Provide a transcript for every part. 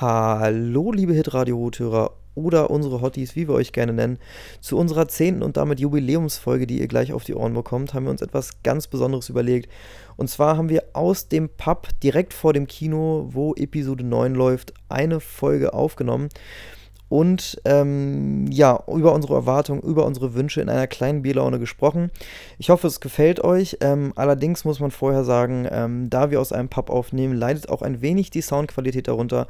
Hallo, liebe Hitradio-Hörer oder unsere Hotties, wie wir euch gerne nennen. Zu unserer zehnten und damit Jubiläumsfolge, die ihr gleich auf die Ohren bekommt, haben wir uns etwas ganz Besonderes überlegt. Und zwar haben wir aus dem Pub direkt vor dem Kino, wo Episode 9 läuft, eine Folge aufgenommen und ähm, ja, über unsere Erwartungen, über unsere Wünsche in einer kleinen Bierlaune gesprochen. Ich hoffe, es gefällt euch. Ähm, allerdings muss man vorher sagen, ähm, da wir aus einem Pub aufnehmen, leidet auch ein wenig die Soundqualität darunter.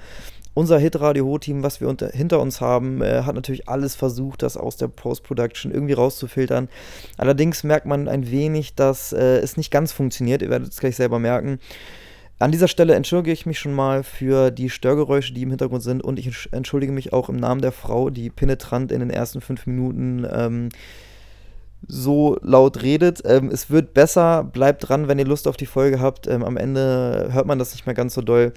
Unser Hit-Radio-Team, was wir unter, hinter uns haben, äh, hat natürlich alles versucht, das aus der Post-Production irgendwie rauszufiltern. Allerdings merkt man ein wenig, dass äh, es nicht ganz funktioniert. Ihr werdet es gleich selber merken. An dieser Stelle entschuldige ich mich schon mal für die Störgeräusche, die im Hintergrund sind und ich entschuldige mich auch im Namen der Frau, die penetrant in den ersten fünf Minuten ähm, so laut redet. Ähm, es wird besser, bleibt dran, wenn ihr Lust auf die Folge habt. Ähm, am Ende hört man das nicht mehr ganz so doll.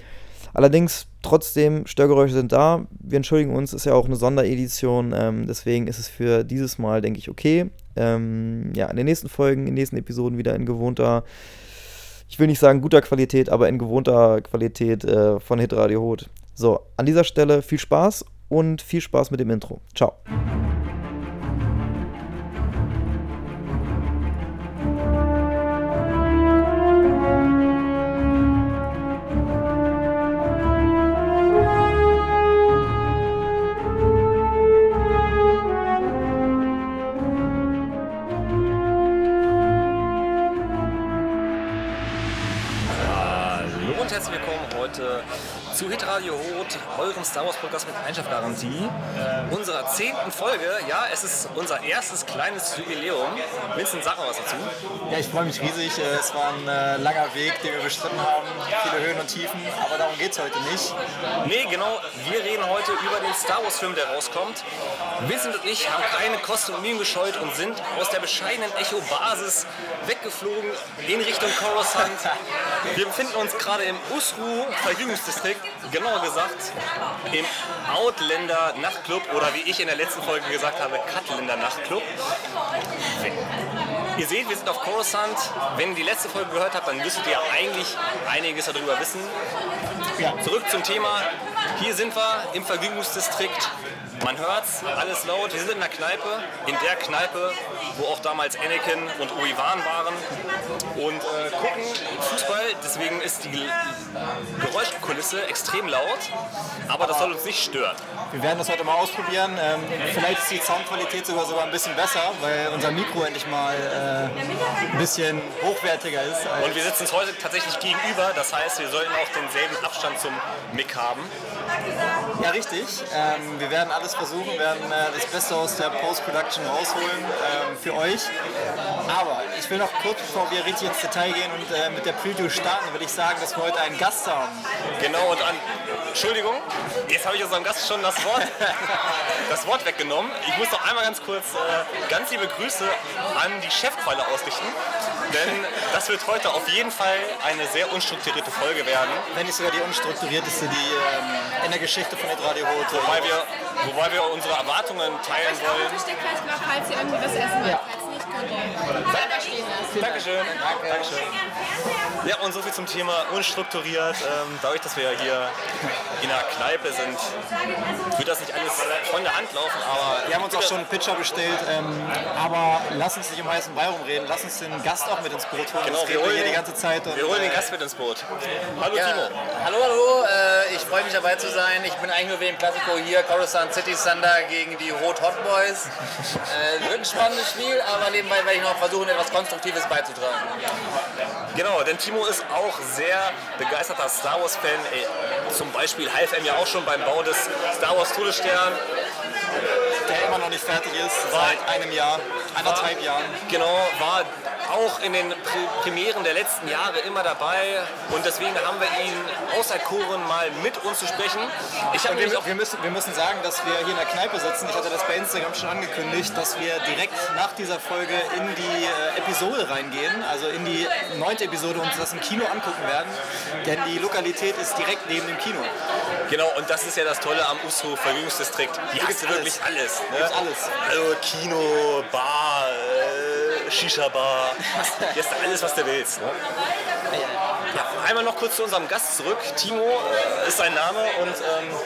Allerdings, trotzdem, Störgeräusche sind da. Wir entschuldigen uns, ist ja auch eine Sonderedition. Ähm, deswegen ist es für dieses Mal, denke ich, okay. Ähm, ja, in den nächsten Folgen, in den nächsten Episoden wieder in gewohnter ich will nicht sagen guter Qualität, aber in gewohnter Qualität äh, von Hitradio Hot. So, an dieser Stelle viel Spaß und viel Spaß mit dem Intro. Ciao. Eurem Star Wars Podcast mit Einschlafgarantie. Äh, unserer zehnten Folge. Ja, es ist unser erstes kleines Jubiläum. Vincent, sag mal was dazu. Ja, ich freue mich riesig. Äh, es war ein äh, langer Weg, den wir bestritten haben. Viele Höhen und Tiefen, aber darum geht es heute nicht. Nee, genau. Wir reden heute über den Star Wars Film, der rauskommt. Vincent und ich haben keine Kosten und Mühen gescheut und sind aus der bescheidenen Echo-Basis weggeflogen in Richtung Coruscant. Wir befinden uns gerade im Usru Verjüngungsdistrikt genauer gesagt im Outlander Nachtclub oder wie ich in der letzten Folge gesagt habe, Cutlander Nachtclub. Ihr seht, wir sind auf Coruscant. Wenn ihr die letzte Folge gehört habt, dann müsstet ihr eigentlich einiges darüber wissen. Ja. Zurück zum Thema. Hier sind wir im Vergnügungsdistrikt man hört's, alles laut. Wir sind in der Kneipe, in der Kneipe, wo auch damals Anakin und Obi-Wan waren und äh, gucken Fußball. Deswegen ist die Geräuschkulisse extrem laut, aber das soll uns nicht stören. Wir werden das heute mal ausprobieren. Ähm, vielleicht ist die Soundqualität sogar sogar ein bisschen besser, weil unser Mikro endlich mal äh, ein bisschen hochwertiger ist. Und wir sitzen uns heute tatsächlich gegenüber, das heißt, wir sollten auch denselben Abstand zum Mic haben. Ja, richtig. Ähm, wir werden alles versuchen, werden äh, das Beste aus der Post-Production rausholen ähm, für euch. Aber ich will noch kurz, bevor wir richtig ins Detail gehen und äh, mit der Preview starten, würde ich sagen, dass wir heute einen Gast haben. Genau, und an, Entschuldigung, jetzt habe ich unserem Gast schon das Wort, das Wort weggenommen. Ich muss noch einmal ganz kurz äh, ganz liebe Grüße an die Chefqualle ausrichten, denn das wird heute auf jeden Fall eine sehr unstrukturierte Folge werden. Wenn nicht sogar die unstrukturierteste, die ähm, in der Geschichte von Radio Rot. Wobei wir, wobei wir unsere Erwartungen teilen wollen. falls ihr irgendwie was essen wollt. Ja. Dankeschön. Dankeschön. Ja, und so viel zum Thema unstrukturiert. Ähm, dadurch, dass wir hier in einer Kneipe sind, wird das nicht alles von der Hand laufen, aber... Wir haben uns auch schon einen Pitcher bestellt, ähm, aber lass uns nicht im heißen Brei rumreden. Lass uns den Gast auch mit ins Boot holen. Genau, wir holen, hier die ganze Zeit. Und, wir holen den Gast mit ins Boot. Hallo ja, Timo. Hallo, hallo. Äh, ich freue mich dabei zu sein. Ich bin eigentlich nur wegen Klassiko hier, Coruscant City Thunder gegen die Rot Hot Boys. Äh, wird ein spannendes Spiel, aber nebenbei werde ich noch versuchen, etwas Konstruktives beizutragen. Genau, denn Timo ist auch sehr begeisterter Star Wars-Fan. Zum Beispiel half er mir auch schon beim Bau des Star Wars Todesstern. Der immer noch nicht fertig ist, seit einem Jahr, anderthalb Jahren. Genau, war auch in den Premieren der letzten Jahre immer dabei und deswegen haben wir ihn auserkoren, mal mit uns zu sprechen. Ich wir, wir, müssen, wir müssen sagen, dass wir hier in der Kneipe sitzen. Ich hatte das bei Instagram schon angekündigt, dass wir direkt nach dieser Folge in die äh, Episode reingehen, also in die neunte Episode und das im Kino angucken werden, denn die Lokalität ist direkt neben dem Kino. Genau, und das ist ja das Tolle am USO Vergnügungsdistrikt. Hier gibt es wirklich alles. Ne? alles. Also Kino, Bar, äh, Shisha-Bar. Hier ist alles, was du willst. Ne? Ja, einmal noch kurz zu unserem Gast zurück. Timo äh, ist sein Name und ähm,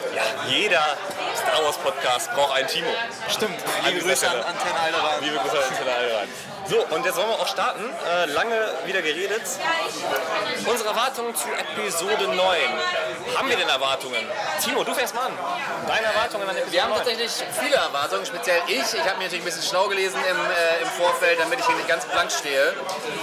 jeder Star Wars Podcast braucht einen Timo. Stimmt. Liebe Grüße an. Antenne Alderan. Liebe Grüße an Antenne Alderan. So, und jetzt wollen wir auch starten. Äh, lange wieder geredet. Unsere Erwartungen zu Episode 9. Haben wir denn Erwartungen? Timo, du fängst mal an. Deine Erwartungen an Episode Wir haben 9. tatsächlich viele Erwartungen, speziell ich. Ich habe mir natürlich ein bisschen schlau gelesen im, äh, im Vorfeld, damit ich hier nicht ganz blank stehe.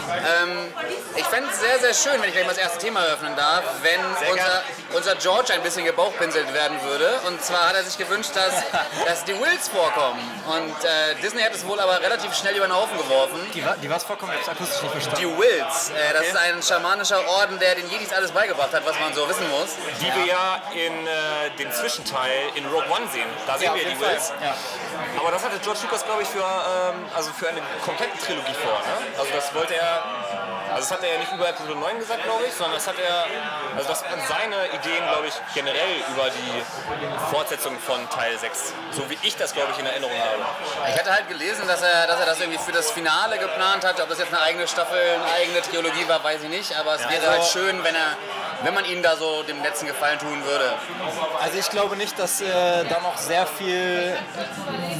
Ähm, ich fände es sehr, sehr schön, wenn ich gleich mal das erste Thema eröffnen darf, wenn unser, unser George ein bisschen gebauchpinselt werden würde. Und zwar hat er sich gewünscht, dass, dass die Wills vorkommen. Und äh, Disney hat es wohl aber relativ schnell über den Haufen geworfen. Die, wa- die was vorkommen, ich hab's akustisch nicht verstanden. Die Wills, äh, das ist ein schamanischer Orden, der den Jedis alles beigebracht hat, was man so wissen muss. Die wir ja in äh, dem Zwischenteil in Rogue One sehen. Da sehen Ja, wir die. Wills. Ja. Aber das hatte George Lucas, glaube ich, für, ähm, also für eine komplette Trilogie vor. Ne? Also das wollte er, also das hat er ja nicht über Episode 9 gesagt, glaube ich, sondern das hat er, also das waren seine Ideen, glaube ich, generell über die Fortsetzung von Teil 6. So wie ich das, glaube ich, in Erinnerung habe. Ich hatte halt gelesen, dass er, dass er das irgendwie für das Finale geplant hat. Ob das jetzt eine eigene Staffel, eine eigene Trilogie war, weiß ich nicht. Aber es wäre also- halt schön, wenn er, wenn man ihm da so den letzten Gefallen tun würde. Also ich glaube nicht, dass äh, da noch sehr viel,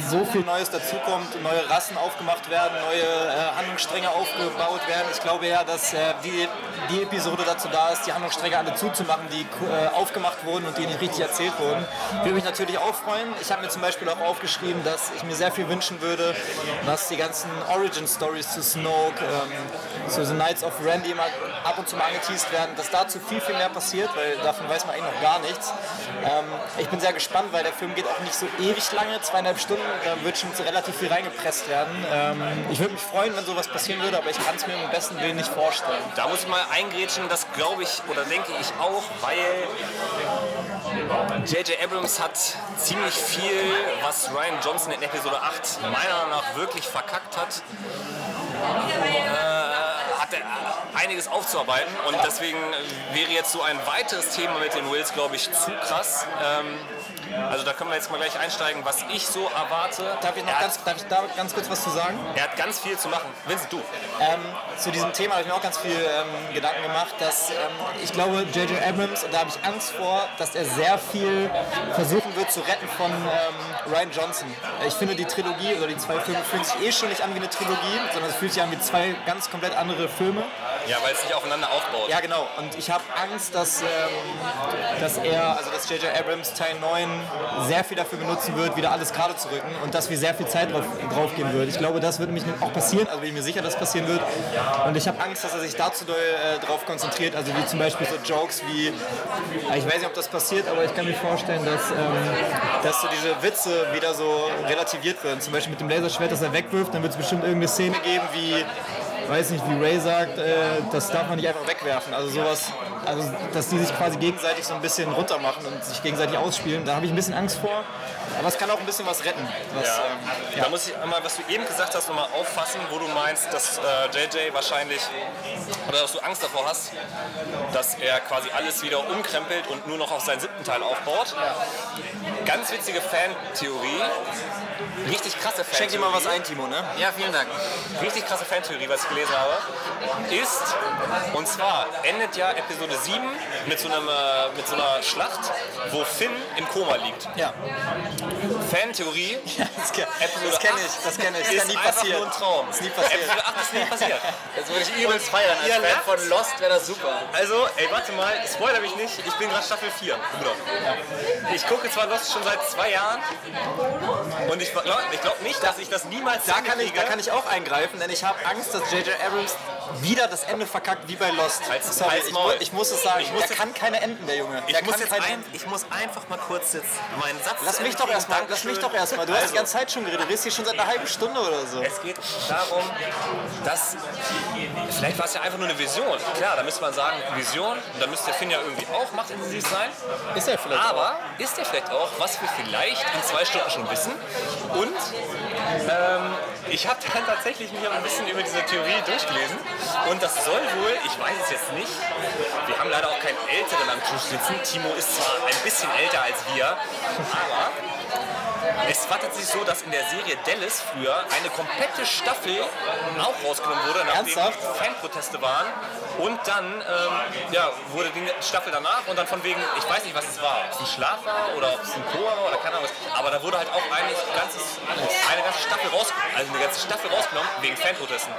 so viel Neues dazukommt, neue Rassen aufgemacht werden, neue äh, Handlungsstränge aufgebaut werden. Ich glaube ja, dass äh, die, die Episode dazu da ist, die Handlungsstränge alle zuzumachen, die äh, aufgemacht wurden und die nicht richtig erzählt wurden. Würde mich natürlich auch freuen. Ich habe mir zum Beispiel auch aufgeschrieben, dass ich mir sehr viel wünschen würde, dass die ganzen Origin-Stories zu Snoke, ähm, zu The Knights of Randy immer ab und zu mal angeteased werden, dass dazu viel, viel mehr passiert, weil davon weiß man eigentlich noch gar nichts. Ähm, ich bin sehr gespannt, weil der Film geht auch nicht so ewig lange, zweieinhalb Stunden, da wird schon relativ viel reingepresst werden. Ähm, ich würde mich freuen, wenn sowas passieren würde, aber ich kann es mir im besten Willen nicht vorstellen. Da muss ich mal eingrätschen, das glaube ich oder denke ich auch, weil J.J. Abrams hat ziemlich viel, was Ryan Johnson in Episode 8 meiner Meinung nach wirklich verkackt hat. Äh, hat er einiges aufzuarbeiten und deswegen wäre jetzt so ein weiteres Thema mit den Wills, glaube ich, zu krass. Ähm, also da können wir jetzt mal gleich einsteigen, was ich so erwarte. Darf ich noch er, ganz, darf ich da ganz kurz was zu sagen? er hat ganz viel zu machen. Vincent, du. Ähm, zu diesem Thema habe ich mir auch ganz viel ähm, Gedanken gemacht, dass ähm, ich glaube, J.J. Abrams, und da habe ich Angst vor, dass er sehr viel versuchen wird zu retten von ähm, Ryan Johnson. Ich finde, die Trilogie oder die zwei Filme fühlen sich eh schon nicht an wie eine Trilogie, sondern es fühlt sich an wie zwei ganz komplett andere Filme. Ja, weil es nicht aufeinander aufbaut. Ja, genau. Und ich habe Angst, dass, ähm, dass er, also dass J.J. Abrams Teil 9 sehr viel dafür benutzen wird, wieder alles gerade zu rücken und dass wir sehr viel Zeit drauf, drauf gehen wird. Ich glaube, das wird nämlich auch passieren, also bin ich mir sicher, dass passieren wird. Und ich habe Angst, dass er sich dazu doll äh, drauf konzentriert, also wie zum Beispiel so Jokes wie, ich weiß nicht, ob das passiert, aber ich kann mir vorstellen, dass, ähm, dass so diese Witze wieder so relativiert werden. Zum Beispiel mit dem Laserschwert, das er wegwirft, dann wird es bestimmt irgendeine Szene geben wie weiß nicht, wie Ray sagt, äh, das darf man nicht einfach wegwerfen. Also sowas, also dass die sich quasi gegenseitig so ein bisschen runtermachen und sich gegenseitig ausspielen, da habe ich ein bisschen Angst vor. Aber es kann auch ein bisschen was retten. Was, Ja. ähm, Da muss ich einmal, was du eben gesagt hast, nochmal auffassen, wo du meinst, dass äh, JJ wahrscheinlich, oder dass du Angst davor hast, dass er quasi alles wieder umkrempelt und nur noch auf seinen siebten Teil aufbaut. Ganz witzige Fantheorie. Richtig krasse Fantheorie. Schenk dir mal was ein, Timo, ne? Ja, vielen Dank. Richtig krasse Fantheorie, was ich gelesen habe, ist, und zwar endet ja Episode 7 mit so, einem, äh, mit so einer Schlacht, wo Finn im Koma liegt. Ja. Fantheorie, Episode das kenne 8 ich, das kenne ich. Das ist kann nie passieren. nur ein Traum. Das ist nie passiert. Episode 8 ist nie passiert. Das würde ich übelst feiern. Als Fan lacht. von Lost wäre das super. Also, ey, warte mal, spoiler mich nicht, ich bin gerade Staffel 4, Bruder. Ich gucke zwar Lost schon seit zwei Jahren und ich glaube ich glaub nicht, dass ich das niemals Da kann, ich, da kann ich auch eingreifen, denn ich habe Angst, dass J.J. Abrams wieder das Ende verkackt wie bei Lost. Halt's- Sorry, halt's ich, mu ich muss es sagen. Ich muss jetzt- kann keine enden, der Junge. ich muss, ein, ich muss einfach mal kurz jetzt meinen Satz Lass mich doch erstmal, lass mich doch erstmal. Du hast die Also, ganze Zeit schon geredet. Du redest hier schon seit einer halben Stunde oder so. Es geht darum, dass. Vielleicht war es ja einfach nur eine Vision. Klar, da müsste man sagen, Vision, und da müsste der Finn ja irgendwie auch machtintensiv sein. Ist er vielleicht Aber ist der vielleicht auch, was wir vielleicht in zwei Stunden schon wissen? Und ähm, ich habe dann tatsächlich mich ein bisschen über diese Theorie durchgelesen. Und das soll wohl, ich weiß es jetzt nicht, wir haben leider auch keinen Älteren am Tisch sitzen. Timo ist zwar ein bisschen älter als wir, aber es war tatsächlich so, dass in der Serie Dallas früher eine komplette Staffel auch rausgenommen wurde, nachdem Ernsthaft? Fanproteste waren. Und dann ähm, ja, wurde die Staffel danach und dann von wegen, ich weiß nicht, was es war, ob es ein Schlaf war oder ob es ein Chor war oder keine Ahnung was. Aber da wurde halt auch eigentlich ein ganzes, eine ganze Staffel raus, also eine ganze Staffel rausgenommen wegen Fanprotesten.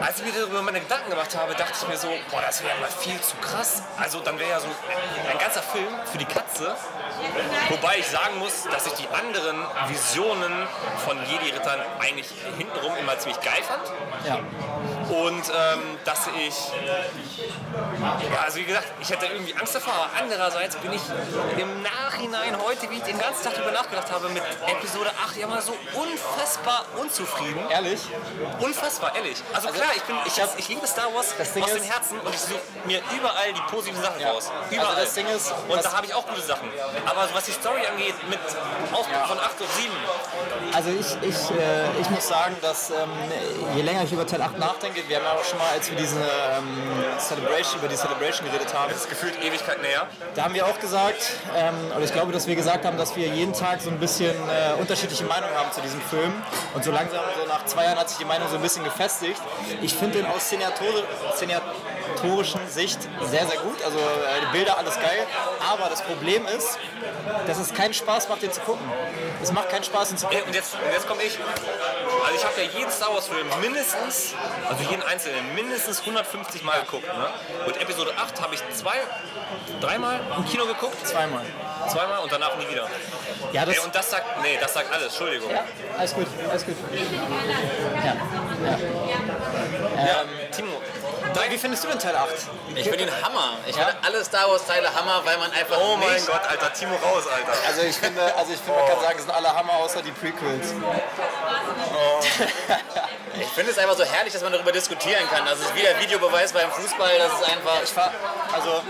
Als ich mir darüber meine Gedanken gemacht habe, dachte ich mir so, boah, das wäre mal viel zu krass. Also dann wäre ja so ein ganzer Film für die Katze. Wobei ich sagen muss, dass ich die anderen Visionen von Jedi-Rittern eigentlich hintenrum immer ziemlich geil fand. Ja. Und ähm, dass ich, ja, also wie gesagt, ich hätte irgendwie Angst davor, aber andererseits bin ich im Nachhinein heute, wie ich den ganzen Tag darüber nachgedacht habe, mit Episode 8 ja mal so unfassbar unzufrieden. Ehrlich? Unfassbar, ehrlich. Also, klar, ich, bin, ich, hab, ich liebe Star Wars aus dem Herzen und ich suche mir überall die positiven Sachen Ja. raus. Überall. Also das Ding ist, und da habe ich auch gute Sachen. Aber was die Story angeht, mit Ausbruch von 8 und 7, Also ich, ich, äh, ich muss sagen, dass ähm, je länger ich über Teil 8 nachdenke, wir haben ja auch schon mal, als wir diese ähm, Celebration, über die Celebration geredet haben, ist gefühlt Ewigkeit näher. da haben wir auch gesagt, ähm, oder ich glaube, dass wir gesagt haben, dass wir jeden Tag so ein bisschen äh, unterschiedliche Meinungen haben zu diesem Film. Und so langsam, so nach zwei Jahren hat sich die Meinung so ein bisschen gefestigt. Ich finde den aus Szenatori szenatorischen Sicht sehr, sehr gut. Also äh, die Bilder, alles geil. Aber das Problem ist, dass es keinen Spaß macht, den zu gucken. Es macht keinen Spaß, ihn zu gucken. Und jetzt, und jetzt komme ich. Also ich habe ja jeden Star Wars Film mindestens, also jeden einzelnen, mindestens 150 Mal geguckt. Ne? Und Episode 8 habe ich zwei, dreimal im Kino geguckt. Zweimal. Zweimal und danach nie wieder. Ja, das, Ey, und das sagt, nee, das sagt alles, Entschuldigung. ja, alles gut, alles gut. Ja. Ja, Timo, Wie findest du denn Teil 8? Ich finde ihn Hammer. Ich finde alle Star Wars Teile Hammer, weil man einfach oh mein nicht Gott, Alter, Timo raus, Alter. Also ich finde, also ich finde, man kann sagen, es sind alle Hammer außer die Prequels. Ich finde es einfach so herrlich, dass man darüber diskutieren kann. Das ist wie der Videobeweis beim Fußball. Das ist einfach. Ich war, also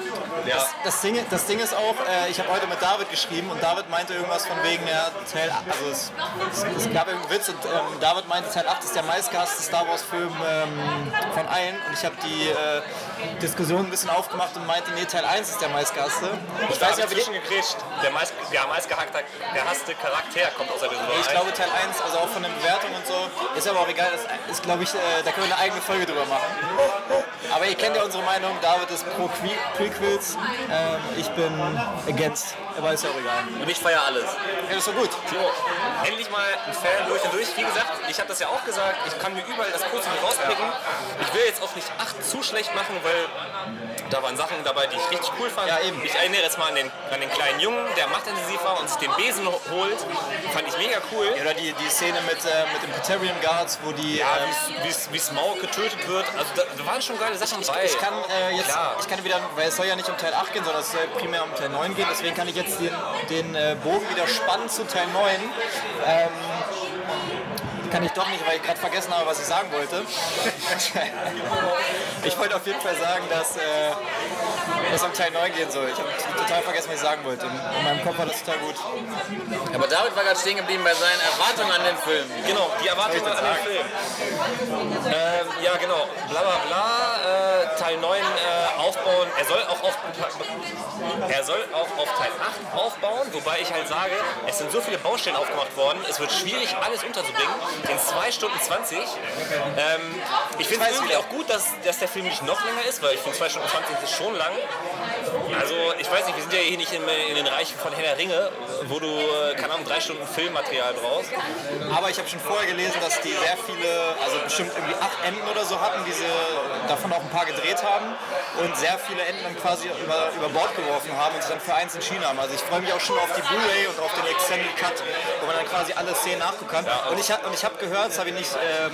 das, das, Ding, das Ding ist auch, äh, ich habe heute mit David geschrieben und David meinte irgendwas von wegen, ja, Teil 8, also es, es, es gab irgendeinen Witz und ähm, David meinte, Teil 8 ist der meistgehasste Star Wars Film ähm, von allen und ich habe die äh, Diskussion ein bisschen aufgemacht und meinte, nee, Teil 1 ist der meistgehasste. Ich weiß nicht, ob ich, gegrätscht. Der meist, der gehasste Charakter kommt aus Episode ich 1. glaube Teil 1, also auch von den Bewertungen und so, ist aber auch egal, das ist glaube ich, äh, da können wir eine eigene Folge drüber machen. Aber ihr kennt ja unsere Meinung, David ist pro Que Prequels, ähm, ich bin against, aber ist ja auch egal. Und ich feiere alles. Ja, das ist doch gut. Timo, endlich mal ein Fan durch und durch. Wie gesagt, ich habe das ja auch gesagt, ich kann mir überall das Positive rauspicken. Ich will jetzt auch nicht 8 zu schlecht machen, weil da waren Sachen dabei, die ich richtig cool fand. Ja, eben. Ich erinnere jetzt mal an den, an den kleinen Jungen, der machtintensiv war und sich den Besen ho- holt. Fand ich mega cool. Oder die, die Szene mit, äh, mit den Praetorian Guards, wo die... Ja, äh, wie Maul getötet wird. Also da, da waren schon geile Sachen dabei. ich kann äh, jetzt, Klar. ich kann wieder, weil es soll ja nicht um Teil 8 gehen, sondern es soll primär um Teil 9 gehen, deswegen kann ich jetzt den, den äh, Bogen wieder spannen zu Teil 9. Ähm, kann ich doch nicht, weil ich gerade vergessen habe, was ich sagen wollte. ich wollte auf jeden Fall sagen, dass äh, es um Teil 9 gehen soll. Ich habe total vergessen, was ich sagen wollte. In meinem Kopf war das total gut. Aber David war gerade stehen geblieben bei seinen Erwartungen an den Film. Genau, die Erwartungen an den Film. Ähm, ja, genau. Bla bla bla. Äh, Teil 9 äh, aufbauen. Er soll auch auf er soll auch auf Teil 8 aufbauen, wobei ich halt sage, es sind so viele Baustellen aufgemacht worden, es wird schwierig, alles unterzubringen. In 2 Stunden 20. Ähm, ich finde es irgendwie auch gut, dass, dass der Film nicht noch länger ist, weil ich finde 2 Stunden 20 ist schon lang. Also, ich weiß nicht, wir sind ja hier nicht in, in den Reichen von Herr der Ringe, wo du, äh, keine Ahnung, 3 Stunden Filmmaterial brauchst. Aber ich habe schon vorher gelesen, dass die sehr viele, also bestimmt irgendwie acht Enden oder so hatten, die sie davon auch ein paar gedreht haben und sehr viele Enden dann quasi über, über Bord geworfen haben und sich dann für eins entschieden haben. Also ich freue mich auch schon auf die Blu-ray und auf den Extended Cut, wo man dann quasi alle Szenen nachgucken kann. Und ich habe und ich hab gehört, das habe ich, nicht, ähm,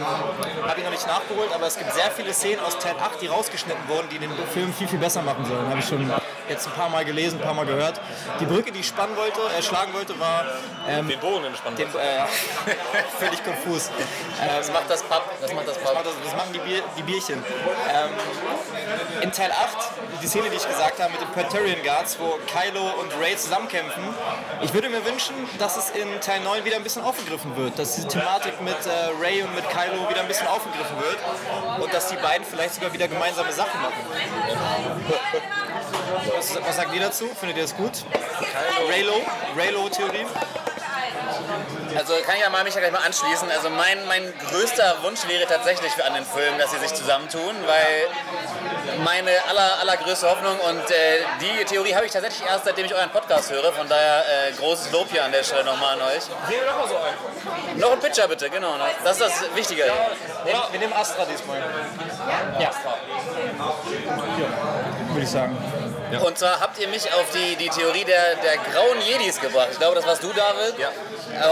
hab ich noch nicht nachgeholt, aber es gibt sehr viele Szenen aus Teil 8, die rausgeschnitten wurden, die den Film viel, viel besser machen sollen. Habe ich schon jetzt ein paar Mal gelesen, ein paar Mal gehört. Die Brücke, die ich spannen wollte, äh, schlagen wollte, war ähm, Den Bogen entspannt. den, äh, völlig konfus. Ähm, Das macht das Pub. Das macht das das, Pub. das machen die, Bier, die Bierchen. Ähm, in Teil 8, die Szene, die ich gesagt habe mit den Praetorian Guards, wo Kylo und Rey zusammenkämpfen, ich würde mir wünschen, dass es in Teil 9 wieder ein bisschen aufgegriffen wird. Dass diese Thematik mit äh, Rey und mit Kylo wieder ein bisschen aufgegriffen wird. Und dass die beiden vielleicht sogar wieder gemeinsame Sachen machen. Was, was sagt ihr dazu? Findet ihr das gut? Raylo? Raylo-Theorie? Also kann ich ja mal mich ja gleich mal anschließen. Also mein, mein größter Wunsch wäre tatsächlich für an den Film, dass sie sich zusammentun, weil meine aller, allergrößte Hoffnung und äh, die Theorie habe ich tatsächlich erst seitdem ich euren Podcast höre. Von daher äh, großes Lob hier an der Stelle nochmal an euch. Nehmen wir doch mal so einen. Noch ein Pitcher bitte, genau. ne? Das ist das Wichtige. Wir, wir nehmen Astra diesmal. Ja. Würde ich sagen. Und zwar habt ihr mich auf die, die Theorie der, der grauen Jedis gebracht. Ich glaube, das warst du, David. Ja.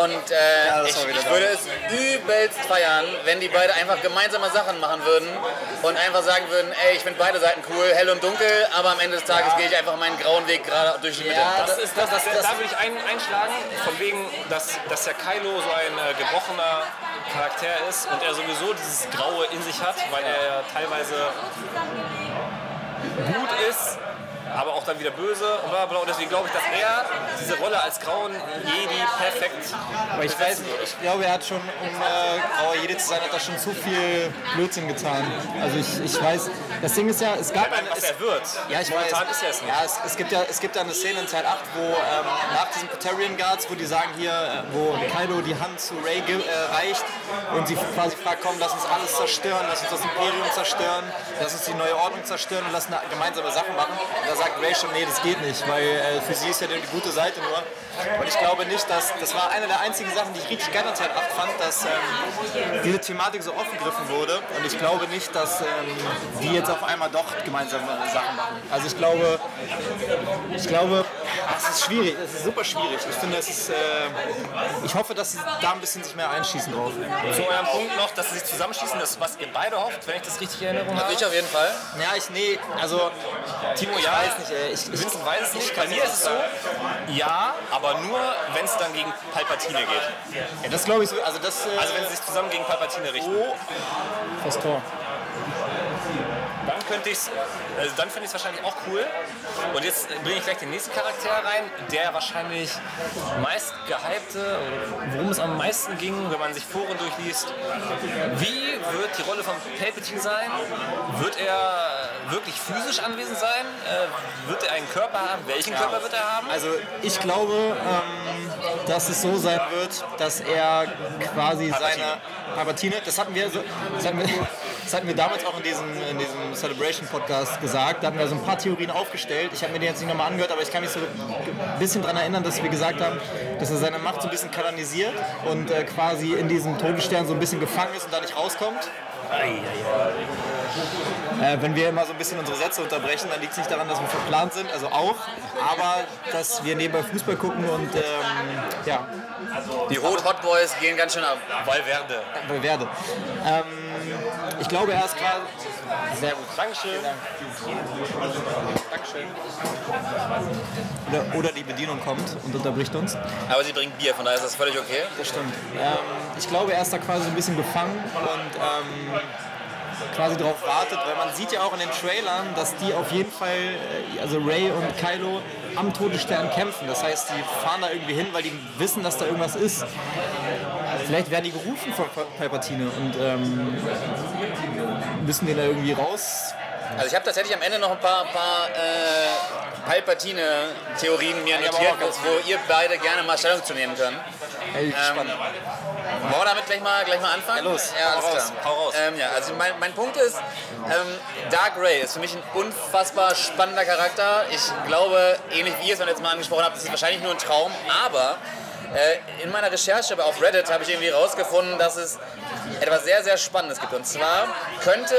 Und äh, das ich, ich würde es übelst feiern, wenn die beide einfach gemeinsame Sachen machen würden und einfach sagen würden, ey, ich finde beide Seiten cool, hell und dunkel, aber am Ende des Tages gehe ich einfach meinen grauen Weg gerade durch die Mitte. Das ist, das, das, da würde ich ein, einschlagen, von wegen, dass, dass der Kylo so ein äh, gebrochener Charakter ist und er sowieso dieses Graue in sich hat, weil er ja teilweise gut ist, aber auch dann wieder böse und bla bla. Und deswegen glaube ich, dass er diese Rolle als grauen Jedi perfekt Aber ich weiß nicht, ich glaube, er hat schon, um äh, grauer Jedi zu sein, hat er schon zu viel Blödsinn getan. Also ich, ich weiß, das Ding ist ja, es gab eine, was es, er wird. Ja, ich Momentan weiß. ist er es nicht. Ja, es, es, gibt ja, es gibt ja eine Szene in Teil 8, wo ähm, nach diesen Praetorian Guards, wo die sagen hier, äh, wo Kylo die Hand zu Rey ge- äh, reicht und sie quasi fragt, komm, lass uns alles zerstören, lass uns das Imperium zerstören, lass uns die neue Ordnung zerstören und lass eine gemeinsame Sache machen. Und da sagt Rey schon, nee, das geht nicht, weil äh, für sie ist ja die gute Seite nur. Und ich glaube nicht, dass, das war eine der einzigen Sachen, die ich richtig gerne in Teil 8 fand, dass ähm, diese Thematik so aufgegriffen wurde. Und ich glaube nicht, dass ähm, die jetzt auf einmal doch gemeinsame Sachen machen. Also ich glaube, ich glaube, es ist schwierig, es ist super schwierig. Ich finde, es ist, äh, ich hoffe, dass sie da ein bisschen sich mehr einschießen drauf. Zu eurem Punkt noch, dass sie sich zusammenschießen, das was ihr beide hofft, wenn ich das richtig in Erinnerung habe. Ich auf jeden Fall. Ja, ich, nee, also, Timo, ich ja. weiß nicht, ey. Ich, ich, Vincent weiß es nicht. Bei mir ist es so, ja, aber nur, wenn es dann gegen Palpatine geht. ja, das glaube ich so, also das, äh, Also wenn sie sich zusammen gegen Palpatine richten. das Tor. Dann könnte ich also dann finde ich es wahrscheinlich auch cool. Und jetzt bringe ich gleich den nächsten Charakter rein, der wahrscheinlich meist gehypte, worum es am meisten ging, wenn man sich Foren durchliest. Wie wird die Rolle von Palpatine sein? Wird er wirklich physisch anwesend sein? Äh, wird er einen Körper haben? Welchen Körper wird er haben? Also ich glaube, ähm, dass es so sein wird, dass er quasi seine Palpatine, das hatten wir, so, das hatten wir, das hatten wir damals auch in diesem, in diesem Celebration Podcast gesagt, da hatten wir so ein paar Theorien aufgestellt. Ich habe mir die jetzt nicht nochmal angehört, aber ich kann mich so ein bisschen daran erinnern, dass wir gesagt haben, dass er seine Macht so ein bisschen kanalisiert und äh, quasi in diesem Todesstern so ein bisschen gefangen ist und da nicht rauskommt. Äh, wenn wir immer so ein bisschen unsere Sätze unterbrechen, dann liegt es nicht daran, dass wir verplant sind, also auch, aber dass wir nebenbei Fußball gucken und ähm, ja, Die Rot Hot Boys gehen ganz schön ab. Valverde. Werde. Ähm, ich glaube, er ist quasi. Sehr gut. Dankeschön. Dankeschön. Oder, oder die Bedienung kommt und unterbricht uns. Aber sie bringt Bier, von daher ist das völlig okay. Das stimmt. Ähm, ich glaube, er ist da quasi so ein bisschen gefangen und ähm, quasi darauf wartet, weil man sieht ja auch in den Trailern, dass die auf jeden Fall, äh, also Ray und Kylo, am Todesstern kämpfen. Das heißt, die fahren da irgendwie hin, weil die wissen, dass da irgendwas ist. Vielleicht werden die gerufen von Palpatine und ähm, müssen den da irgendwie raus. Also ich habe tatsächlich am Ende noch ein paar, paar äh, Palpatine-Theorien mir notiert, wo ihr beide gerne mal Stellung zu nehmen könnt. Ey, spannend. Wollen wir damit gleich mal, gleich mal anfangen? Ja, los. Ja, alles raus, klar. hau raus. Ähm, ja, also mein, mein Punkt ist, ähm, Dark Ray ist für mich ein unfassbar spannender Charakter. Ich glaube, ähnlich wie ihr es jetzt mal angesprochen habt, ist es wahrscheinlich nur ein Traum, aber äh, in meiner Recherche auf Reddit habe ich irgendwie rausgefunden, dass es etwas sehr, sehr Spannendes gibt. Und zwar könnte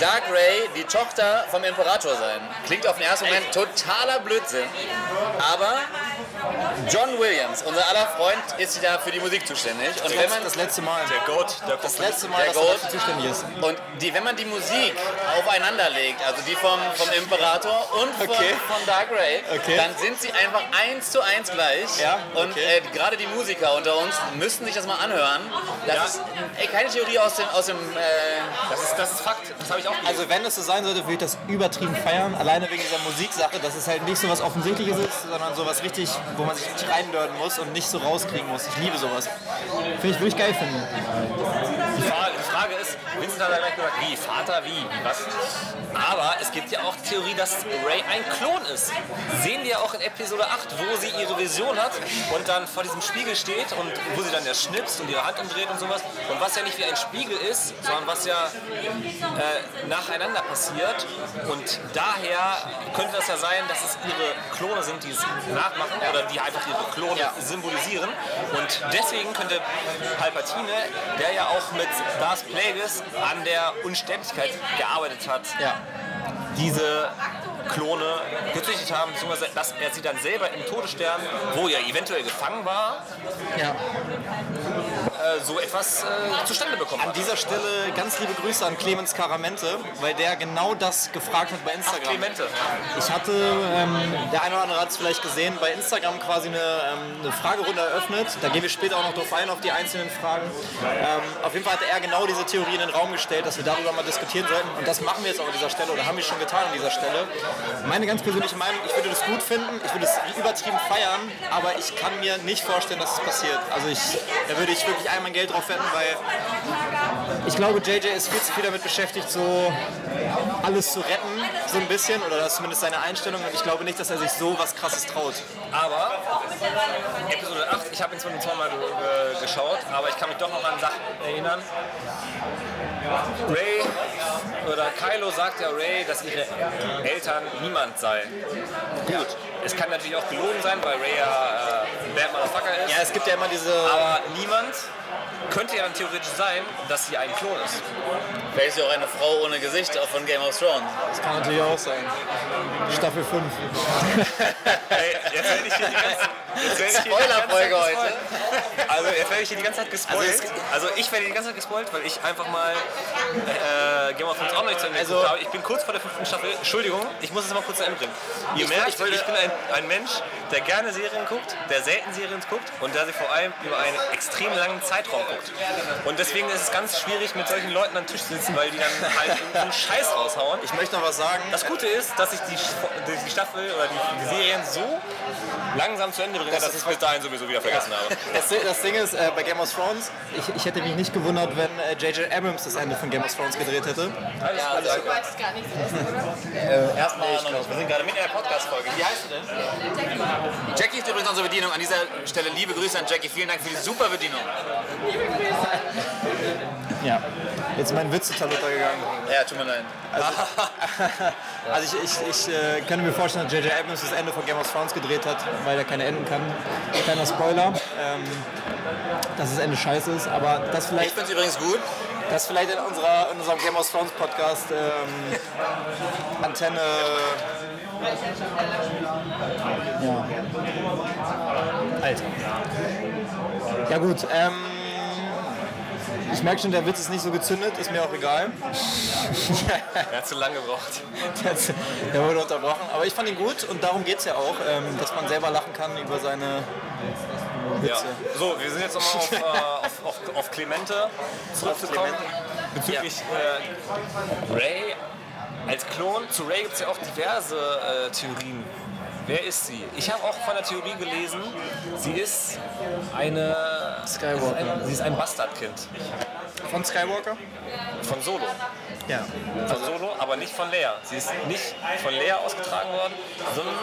Dark Ray die Tochter vom Imperator sein. Klingt auf den ersten Moment totaler Blödsinn, aber John Williams, unser aller Freund, ist wieder für die Musik zuständig. Und wenn man Das letzte Mal. Der Goat, der Das letzte Mal, Der dass er Goat. zuständig ist. Und die, wenn man die Musik aufeinander legt, also die vom, vom Imperator und von, Okay. von Dark Ray, Okay. dann sind sie einfach eins zu eins gleich. Ja, Und okay. äh, gerade die Musiker unter uns müssten sich das mal anhören. Das Ja. ist ey, keine Theorie aus dem, aus dem äh, Das ist, das ist Fakt. Das habe ich auch gelesen. Also wenn es so sein sollte, würde ich das übertrieben feiern, alleine wegen dieser Musiksache, dass es halt nicht so was Offensichtliches ist, sondern so was richtig wo man sich nicht reinlörden muss und nicht so rauskriegen muss. Ich liebe sowas. Finde ich wirklich geil finden. Die Frage, die Frage ist, Vincent hat ja gleich gesagt, wie, Vater, wie, wie, was? Aber es gibt ja auch die Theorie, dass Ray ein Klon ist. Sehen wir auch in Episode 8, wo sie ihre Vision hat und dann vor diesem Spiegel steht und wo sie dann ja schnipst und ihre Hand umdreht und sowas. Und was ja nicht wie ein Spiegel ist, sondern was ja äh, nacheinander passiert. Und daher könnte das ja sein, dass es ihre Klone sind, die es nachmachen oder die einfach ihre Klone symbolisieren. Und deswegen könnte Palpatine, der ja auch mit Darth Plagueis an der Unsterblichkeit gearbeitet hat, Ja. diese Klone gezüchtet haben, beziehungsweise dass er sie dann selber im Todesstern, wo er eventuell gefangen war, ja. Äh, so etwas äh, zustande bekommen An hat. dieser Stelle ganz liebe Grüße an Clemens Karamente, weil der genau das gefragt hat bei Instagram. Clemente. Ich hatte, ähm, der eine oder andere hat es vielleicht gesehen, bei Instagram quasi eine, ähm, eine Fragerunde eröffnet. Da gehen wir später auch noch drauf ein, auf die einzelnen Fragen. Ähm, auf jeden Fall hatte er genau diese Theorie in den Raum gestellt, dass wir darüber mal diskutieren sollten. Und das machen wir jetzt auch an dieser Stelle oder haben wir schon getan an dieser Stelle. Meine ganz persönliche Meinung, ich würde das gut finden, ich würde es übertrieben feiern, aber ich kann mir nicht vorstellen, dass es passiert. Also ich, da würde ich wirklich all mein Geld drauf wetten, weil ich glaube, JJ ist viel zu viel damit beschäftigt, so alles zu retten, so ein bisschen, oder das ist zumindest seine Einstellung. Und ich glaube nicht, dass er sich so was Krasses traut. Aber Episode 8, ich habe ihn zwar nur zweimal ge ge geschaut, aber ich kann mich doch noch an Sachen erinnern. Ray oder Kylo sagt ja Ray, dass ihre Eltern niemand seien. Gut, es kann natürlich auch gelogen sein, weil Ray ja äh, ein Bad Motherfucker ist. Ja, es gibt ja immer diese. Aber niemand könnte ja dann theoretisch sein, dass sie ein Klon ist. Vielleicht ist sie auch eine Frau ohne Gesicht, auch von Game of Thrones. Das kann natürlich auch sein. Staffel 5. Ey, jetzt werde ich hier die ganze, ich hier Spoilerfolge heute. Also jetzt werde ich hier die ganze Zeit gespoilt. Also, ich werde die ganze Zeit gespoilt, weil ich einfach mal äh, Game of Thrones auch noch nicht zu Ende Also- habe. Ich bin kurz vor der fünften Staffel. Entschuldigung, ich muss es mal kurz zu Ende bringen. Ihr merkt, ich, wollte- bin ein, ein Mensch, der gerne Serien guckt, der selten Serien guckt und der sie vor allem über einen extrem langen Zeitraum guckt. Und deswegen ist es ganz schwierig, mit solchen Leuten am Tisch zu sitzen, weil die dann halt irgendeinen Scheiß raushauen. Ich möchte noch was sagen. Das Gute ist, dass ich die, die die Staffel oder die, die Serien so langsam zu Ende bringe, dass ich es bis dahin sowieso wieder vergessen habe. Das, das Ding ist, äh, bei Game of Thrones, ich, ich hätte mich nicht gewundert, wenn äh, J.J. Abrams das Ende von Game of Thrones gedreht hätte. Alles also- gut. Du weißt gar nichts oder? Erstmal noch nicht. Wir sind gerade mitten in der Podcast-Folge. Wie heißt du denn? Jackie ist übrigens unsere Bedienung. An dieser Stelle liebe Grüße an Jackie. Vielen Dank für die super Bedienung. Ja. Jetzt ist mein Witz total untergegangen. Ja, tut mir leid. Also ich, ich, ich äh, könnte mir vorstellen, dass J.J. Abrams das Ende von Game of Thrones gedreht hat, weil er keine enden kann. Kleiner Spoiler, ähm, dass das Ende scheiße ist, aber das Ich vielleicht, finde es übrigens gut. das vielleicht in, unserer, in unserem Game of Thrones Podcast ähm, Antenne... Ja. Alter. Ja gut, ähm, ich merke schon, der Witz ist nicht so gezündet, ist mir auch egal. Er hat zu lange gebraucht. Der- wurde unterbrochen. Aber ich fand ihn gut und darum geht es ja auch, ähm, dass man selber lachen kann über seine Ja. Witze. So, wir sind jetzt nochmal auf, äh, auf, auf, auf Clemente zurückzukommen. Bezüglich äh, Ray als Klon. Zu Ray gibt es ja auch diverse äh, Theorien. Wer ist sie? Ich habe auch von der Theorie gelesen, sie ist eine. Skywalker. Sie ist ein, sie ist ein Bastardkind Von Skywalker? von Solo. Ja. Von Solo, aber nicht von Leia. Sie ist nicht von Leia ausgetragen worden, sondern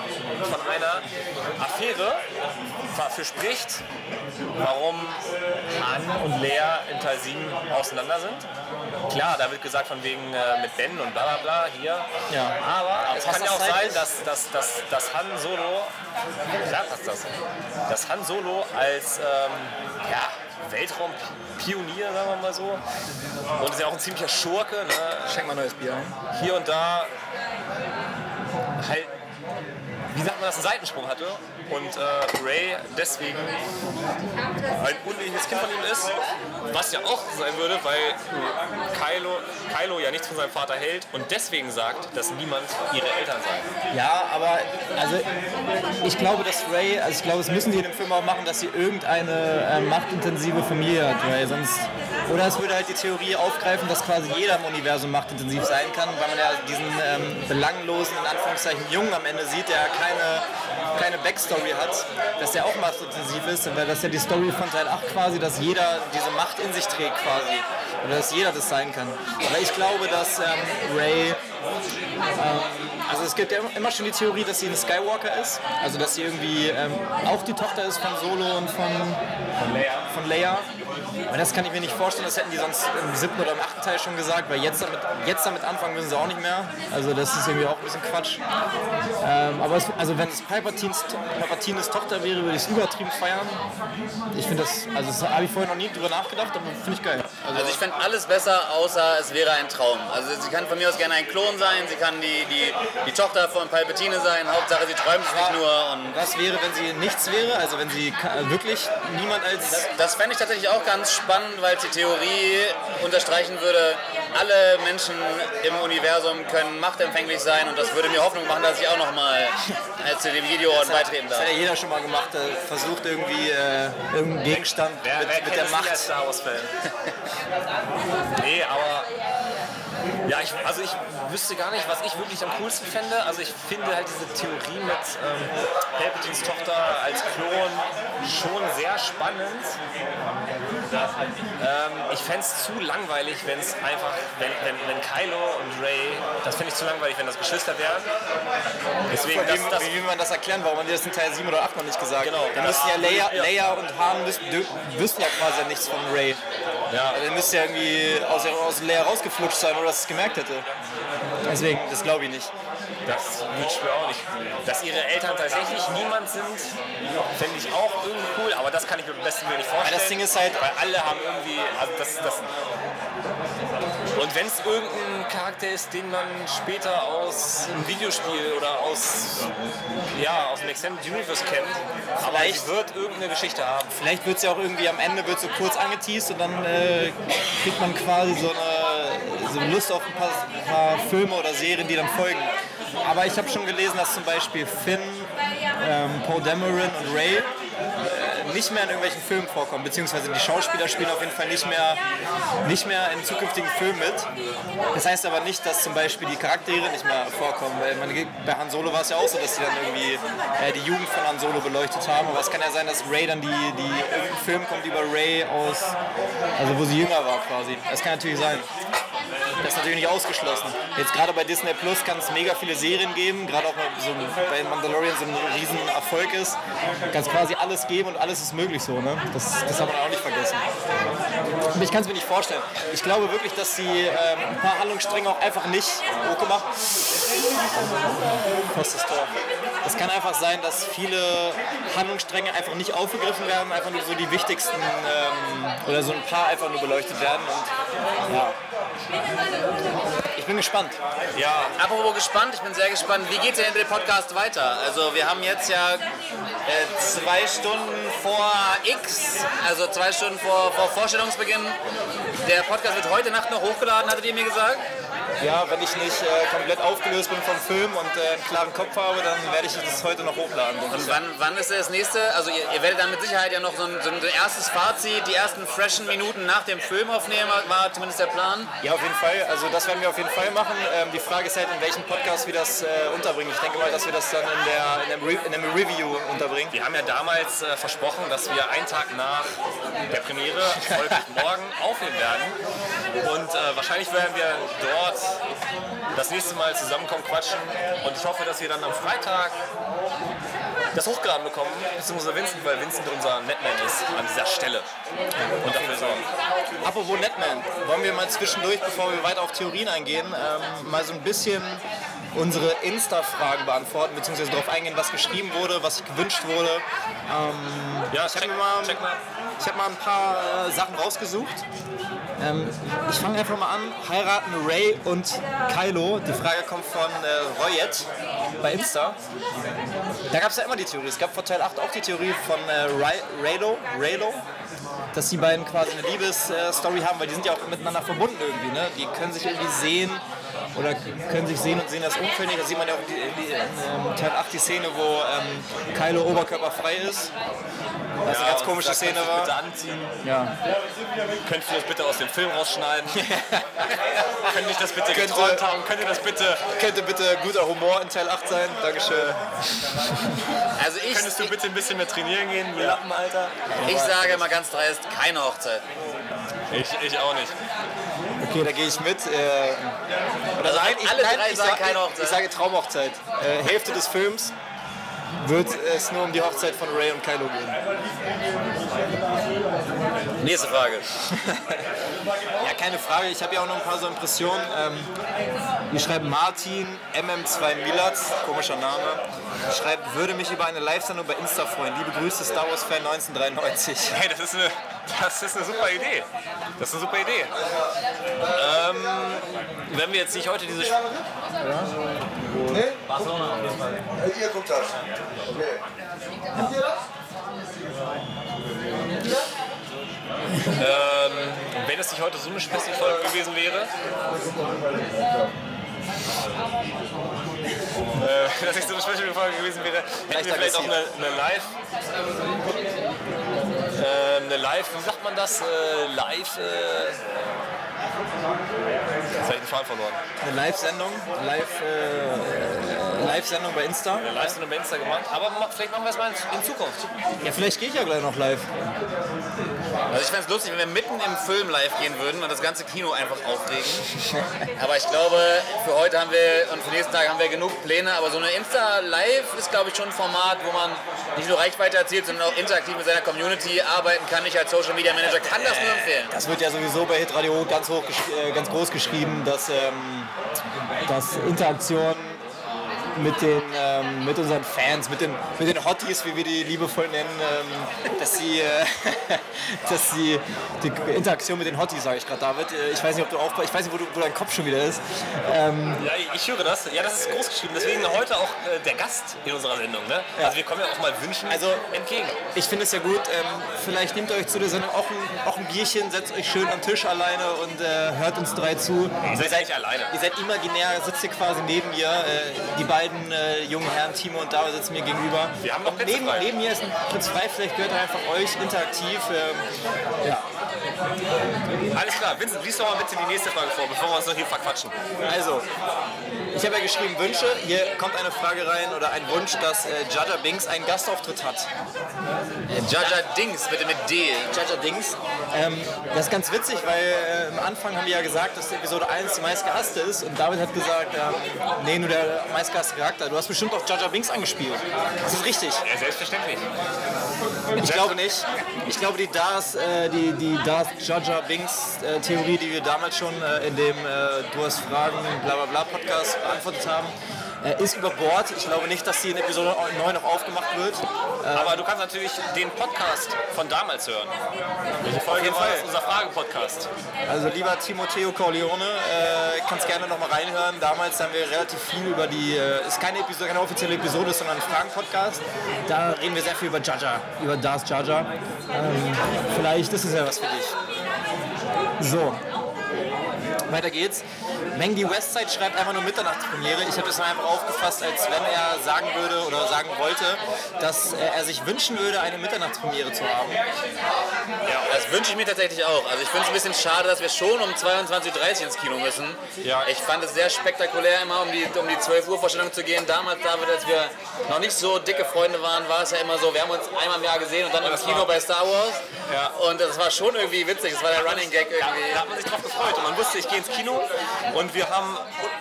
von einer Affäre, dafür spricht, warum Han und Leia in Teil 7 auseinander sind. Klar, da wird gesagt von wegen äh, mit Ben und bla bla bla hier. Ja. Aber es passt kann ja auch sein, dass, dass, dass, dass Han Solo, klar passt das, dass Han Solo als ähm, ja, Weltraumpionier, sagen wir mal so, und ist ja auch ein ziemlicher Schurke, ne? Schenk mal neues Bier ein. hier und da halt, wie sagt man das, einen Seitensprung hatte und äh, Ray deswegen ein uneheliches Kind von ihm ist, was ja auch sein würde, weil Kylo, Kylo ja nichts von seinem Vater hält und deswegen sagt, dass niemand ihre Eltern seien. Ja, aber also ich glaube, dass Ray, also ich glaube, es müssen die in dem Film auch machen, dass sie irgendeine äh, machtintensive Familie hat, Ray, sonst oder es würde halt die Theorie aufgreifen, dass quasi jeder im Universum machtintensiv sein kann, weil man ja diesen ähm, belanglosen, in Anführungszeichen, Jungen am Ende sieht, der keine, keine Backstory hat, dass der auch machtintensiv ist, weil das ist ja die Story von Teil 8 quasi, dass jeder diese Macht in sich trägt quasi. Oder dass jeder das sein kann. Aber ich glaube, dass ähm, Ray also es gibt ja immer schon die Theorie, dass sie ein Skywalker ist. Also dass sie irgendwie ähm, auch die Tochter ist von Solo und von, von Leia. Von Leia. Und das kann ich mir nicht vorstellen, das hätten die sonst im siebten oder im achten Teil schon gesagt, weil jetzt damit, jetzt damit anfangen müssen sie auch nicht mehr. Also das ist irgendwie auch ein bisschen Quatsch. Ähm, aber es, also wenn es Palpatines, Palpatines Tochter wäre, würde ich es übertrieben feiern. Ich finde das, also das habe ich vorher noch nie drüber nachgedacht, aber finde ich geil. Also, also ich fände alles besser, außer es wäre ein Traum. Also sie kann von mir aus gerne ein Klon sein, sie kann die, die, die Tochter von Palpatine sein, Hauptsache sie träumt es nicht nur. Und Was wäre, wenn sie nichts wäre? Also wenn sie wirklich niemand als... das, das fände ich tatsächlich auch ganz spannend, weil es die Theorie unterstreichen würde, alle Menschen im Universum können machtempfänglich sein und das würde mir Hoffnung machen, dass ich auch nochmal zu dem Video beitreten Das darf. hat ja jeder schon mal gemacht, der versucht irgendwie äh, irgendeinen Gegenstand Wer, mit, wer mit der Macht. Star Wars-Fan? nee, aber. Ja, ich, also ich wüsste gar nicht, was ich wirklich am coolsten fände. Also ich finde halt diese Theorie mit ähm, Palpatines Tochter als Klon schon sehr spannend. Ähm, ich fände es zu langweilig, wenn es einfach, wenn, wenn, wenn Kylo und Ray, das finde ich zu langweilig, wenn das Geschwister wären. Deswegen, das, wie, das, wie will man das erklären, warum man das in Teil 7 oder 8 noch nicht gesagt Genau. Dann müssten ja Leia. Leia und Han wüssten, dü- wüssten ja quasi nichts von Ray. ja, Dann müsste ja irgendwie aus, aus Leia rausgeflutscht sein oder dass es gemerkt hätte. Deswegen, das glaube ich nicht. Das wünsche ich mir auch nicht. Dass ihre Eltern tatsächlich niemand sind, fände ich auch irgendwie cool, aber das kann ich mir am besten Willen nicht vorstellen. das Ding ist halt- Weil alle haben irgendwie. Also das, das und wenn es irgendein Charakter ist, den man später aus einem Videospiel oder aus, ja, aus dem Extended Universe kennt, aber Vielleicht- sie wird irgendeine Geschichte haben. Vielleicht wird es ja auch irgendwie am Ende wird so kurz angeteased und dann äh, kriegt man quasi so eine so Lust auf ein paar, paar Filme oder Serien, die dann folgen. Aber ich habe schon gelesen, dass zum Beispiel Finn, ähm, Poe Dameron und Ray äh, nicht mehr in irgendwelchen Filmen vorkommen, beziehungsweise die Schauspieler spielen auf jeden Fall nicht mehr, nicht mehr in zukünftigen Filmen mit. Das heißt aber nicht, dass zum Beispiel die Charaktere nicht mehr vorkommen, weil man, bei Han Solo war es ja auch so, dass sie dann irgendwie äh, die Jugend von Han Solo beleuchtet haben, aber es kann ja sein, dass Ray dann die, die Film kommt über Ray aus, also wo sie jünger war quasi. Das kann natürlich sein. Das ist natürlich nicht ausgeschlossen. Jetzt gerade bei Disney Plus kann es mega viele Serien geben, gerade auch so, bei Mandalorian so ein riesen Erfolg ist. Du kannst quasi alles geben und alles ist möglich so, ne? Das, das darf man auch nicht vergessen. Ich kann es mir nicht vorstellen. Ich glaube wirklich, dass sie ähm, ein paar Handlungsstränge auch einfach nicht hochgemacht. Kostes Tor. Es kann einfach sein, dass viele Handlungsstränge einfach nicht aufgegriffen werden, einfach nur so die wichtigsten ähm, oder so ein paar einfach nur beleuchtet werden. Und, ja. Ich bin gespannt. Ja, Apropos gespannt, ich bin sehr gespannt, wie geht denn der Podcast weiter? Also wir haben jetzt ja äh, zwei Stunden vor X, also zwei Stunden vor, vor Vorstellungsbeginn. Der Podcast wird heute Nacht noch hochgeladen, hattet ihr mir gesagt? Ja, wenn ich nicht äh, komplett aufgelöst bin vom Film und äh, einen klaren Kopf habe, dann werde ich das heute noch hochladen. Und wann, wann ist das nächste? Also ihr, ihr werdet dann mit Sicherheit ja noch so ein, so ein erstes Fazit, die ersten freshen Minuten nach dem Film aufnehmen, war zumindest der Plan. Ja, auf jeden Fall. Also das werden wir auf jeden Fall machen. Ähm, die Frage ist halt, in welchem Podcast wir das äh, unterbringen. Ich denke mal, dass wir das dann in, der, in, einem, in einem Review unterbringen. Wir haben ja damals äh, versprochen, dass wir einen Tag nach der Premiere, folglich morgen, aufnehmen werden. Und äh, wahrscheinlich werden wir dort das nächste Mal zusammenkommen, quatschen. Und ich hoffe, dass wir dann am Freitag das hochgeladen bekommen, beziehungsweise Vincent, weil Vincent unser Netman ist an dieser Stelle. Und dafür sorgen. Apropos Netman, wollen wir mal zwischendurch, bevor wir weiter auf Theorien eingehen, ähm, mal so ein bisschen unsere Insta-Fragen beantworten, beziehungsweise darauf eingehen, was geschrieben wurde, was gewünscht wurde. Ja, Ich habe mal, mal. ich hab mal ein paar äh, Sachen rausgesucht. Ähm, ich fange einfach mal an. Heiraten Ray und Kylo. Die Frage kommt von äh, Royet bei Insta. Da gab es ja immer die Theorie. Es gab vor Teil 8 auch die Theorie von äh, Ray, Raylo, Raylo, dass die beiden quasi eine Liebesstory haben, weil die sind ja auch miteinander verbunden irgendwie. Ne? Die können sich irgendwie sehen oder können sich sehen und sehen das Umfeld nicht. Da sieht man ja auch die, die, in ähm, Teil 8 die Szene, wo ähm, Kylo oberkörperfrei ist. Was eine ganz komische Szene war. Bitte anziehen. Ja. Könntest du das bitte aus dem Film rausschneiden? Könnte ich das bitte Könnte- geträumt haben? Könnte das bitte... Könnte bitte guter Humor in Teil 8 sein. Dankeschön. Also ich, Könntest du bitte ein bisschen mehr trainieren gehen, du Lappen, Alter? ich sage mal ganz dreist, keine Hochzeit. Ich, ich auch nicht. Okay, da gehe ich mit. Äh, oder Also nein, ich, alle nein, drei ich, sagen sag- keine Hochzeit. ich sage Traumhochzeit. Äh, Hälfte des Films wird es nur um die Hochzeit von Ray und Kylo gehen. Nächste Frage. Ja, keine Frage. Ich habe ja auch noch ein paar so Impressionen. Ähm, wir schreiben Martin, MM2 Milatz, komischer Name, schreibt, würde mich über eine Live-Sendung bei Insta freuen. Liebe Grüße, Star Wars Fan 1993. Hey, das ist eine, das ist eine super Idee. Das ist eine super Idee. Ähm, wenn wir jetzt nicht heute diese... Ihr guckt das. Ähm, wenn es nicht heute so eine Special-Folge gewesen wäre, äh, dass es so eine Special-Folge gewesen wäre, hätten wir vielleicht auch eine, eine Live... Ähm, eine Live, wie sagt man das? Äh, live... Äh, jetzt habe ich den Faden verloren. Eine Live-Sendung, Live, äh, Live-Sendung bei Insta. Eine Live-Sendung bei Insta gemacht, aber vielleicht machen wir es mal in, Zukunft. Ja, vielleicht gehe ich ja gleich noch live. Also ich fände es lustig, wenn wir mitten im Film live gehen würden und das ganze Kino einfach aufregen. Aber ich glaube, für heute haben wir und für den nächsten Tag haben wir genug Pläne. Aber so eine Insta-Live ist, glaube ich, schon ein Format, wo man nicht nur Reichweite erzielt, sondern auch interaktiv mit seiner Community arbeiten kann. Ich als Social Media Manager kann das nur empfehlen. Das wird ja sowieso bei Hitradio ganz hoch, äh, ganz groß geschrieben, dass, ähm, dass Interaktion mit den ähm, mit unseren Fans, mit den mit den Hotties, wie wir die liebevoll nennen, ähm, dass sie äh, dass sie die Interaktion mit den Hotties, sage ich gerade, David. Äh, ich weiß nicht, ob du auch, ich weiß nicht, wo, du, wo dein Kopf schon wieder ist. Ähm, Ja, ich höre das. Ja, das ist groß geschrieben. Deswegen heute auch äh, der Gast in unserer Sendung. Ne? Also wir kommen ja auch mal Wünschen Also- entgegen. Ich finde es ja gut. Ähm, vielleicht nehmt euch zu der Sendung auch ein, auch ein Bierchen, setzt euch schön am Tisch alleine und äh, hört uns drei zu. Ihr seid nicht alleine. Ihr seid imaginär, sitzt hier quasi neben mir. Äh, die beiden äh, jungen Herren, Timo und David, sitzen mir gegenüber. Wir haben noch Plätze neben, neben mir ist ein Platz frei, vielleicht gehört er einfach euch interaktiv. Ähm, ja. Alles klar. Vincent, lies doch mal bitte die nächste Frage vor, bevor wir uns noch hier verquatschen. Also, ich habe ja geschrieben Wünsche. Hier kommt eine Frage rein oder ein Wunsch, dass äh, Jaja Binks einen Gastauftritt hat. Jaja Dings, bitte mit D. Jaja Dings. Ähm, das ist ganz witzig, weil äh, am Anfang haben wir ja gesagt, dass Episode 1 die meistgehasste ist und David hat gesagt, ähm, nee, nur der meistgehasste Charakter. Du hast bestimmt auch Jaja Binks angespielt. Das ist richtig. Ja, selbstverständlich. Ich glaube nicht. Ich glaube, die Darth, äh, die, die Darth Jaja Binks äh, Theorie, die wir damals schon äh, in dem äh, Du hast Fragen, bla bla bla Podcast beantwortet haben, äh, ist über Bord. Ich glaube nicht, dass die in Episode 9 noch aufgemacht wird. Aber du kannst natürlich den Podcast von damals hören. Welche Folge war das? Unser Fragen-Podcast. Also lieber Timoteo Corleone, äh, kannst gerne noch mal reinhören. Damals haben wir relativ viel über die, äh, ist keine Episode, keine offizielle Episode, sondern ein Fragen-Podcast. Da reden wir sehr viel über Jaja, über Darth Jaja. Ähm, vielleicht ist es ja was für dich. So. Weiter geht's. Mangy Westside schreibt einfach nur Mitternachtspremiere. Ich habe das einfach aufgefasst, als wenn er sagen würde oder sagen wollte, dass er sich wünschen würde, eine Mitternachtspremiere zu haben. Ja, das wünsche ich mir tatsächlich auch. Also ich finde es ein bisschen schade, dass wir schon um 22.30 Uhr ins Kino müssen. Ja. Ich fand es sehr spektakulär, immer um die, um die 12 Uhr Vorstellung zu gehen. Damals, David, als wir noch nicht so dicke Freunde waren, war es ja immer so, wir haben uns einmal im Jahr gesehen und dann im Kino bei Star Wars. Ja. Und das war schon irgendwie witzig. Das war der Running Gag Da, irgendwie. da hat man sich drauf gefreut. Und man wusste, ich gehe ins Kino und wir haben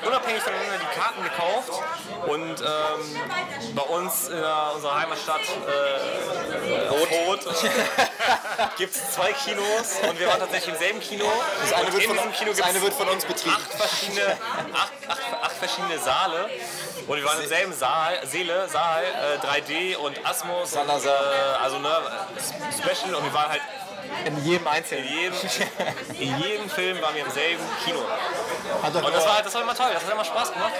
unabhängig voneinander die Karten gekauft. Und ähm, bei uns in der, unserer Heimatstadt äh, Rot gibt es zwei Kinos und wir waren tatsächlich im selben Kino. Das eine, wird in von, Kino das eine wird von uns betrieben. acht verschiedene, acht, acht, acht verschiedene Saale. Und wir waren im selben Saal, Seele, Saal, äh, 3D und Asmus. Und, äh, also ne, Special und wir waren halt In jedem in Einzelnen. jedem, in jedem Film waren wir im selben Kino. Und das war, das war immer toll, das hat immer Spaß gemacht.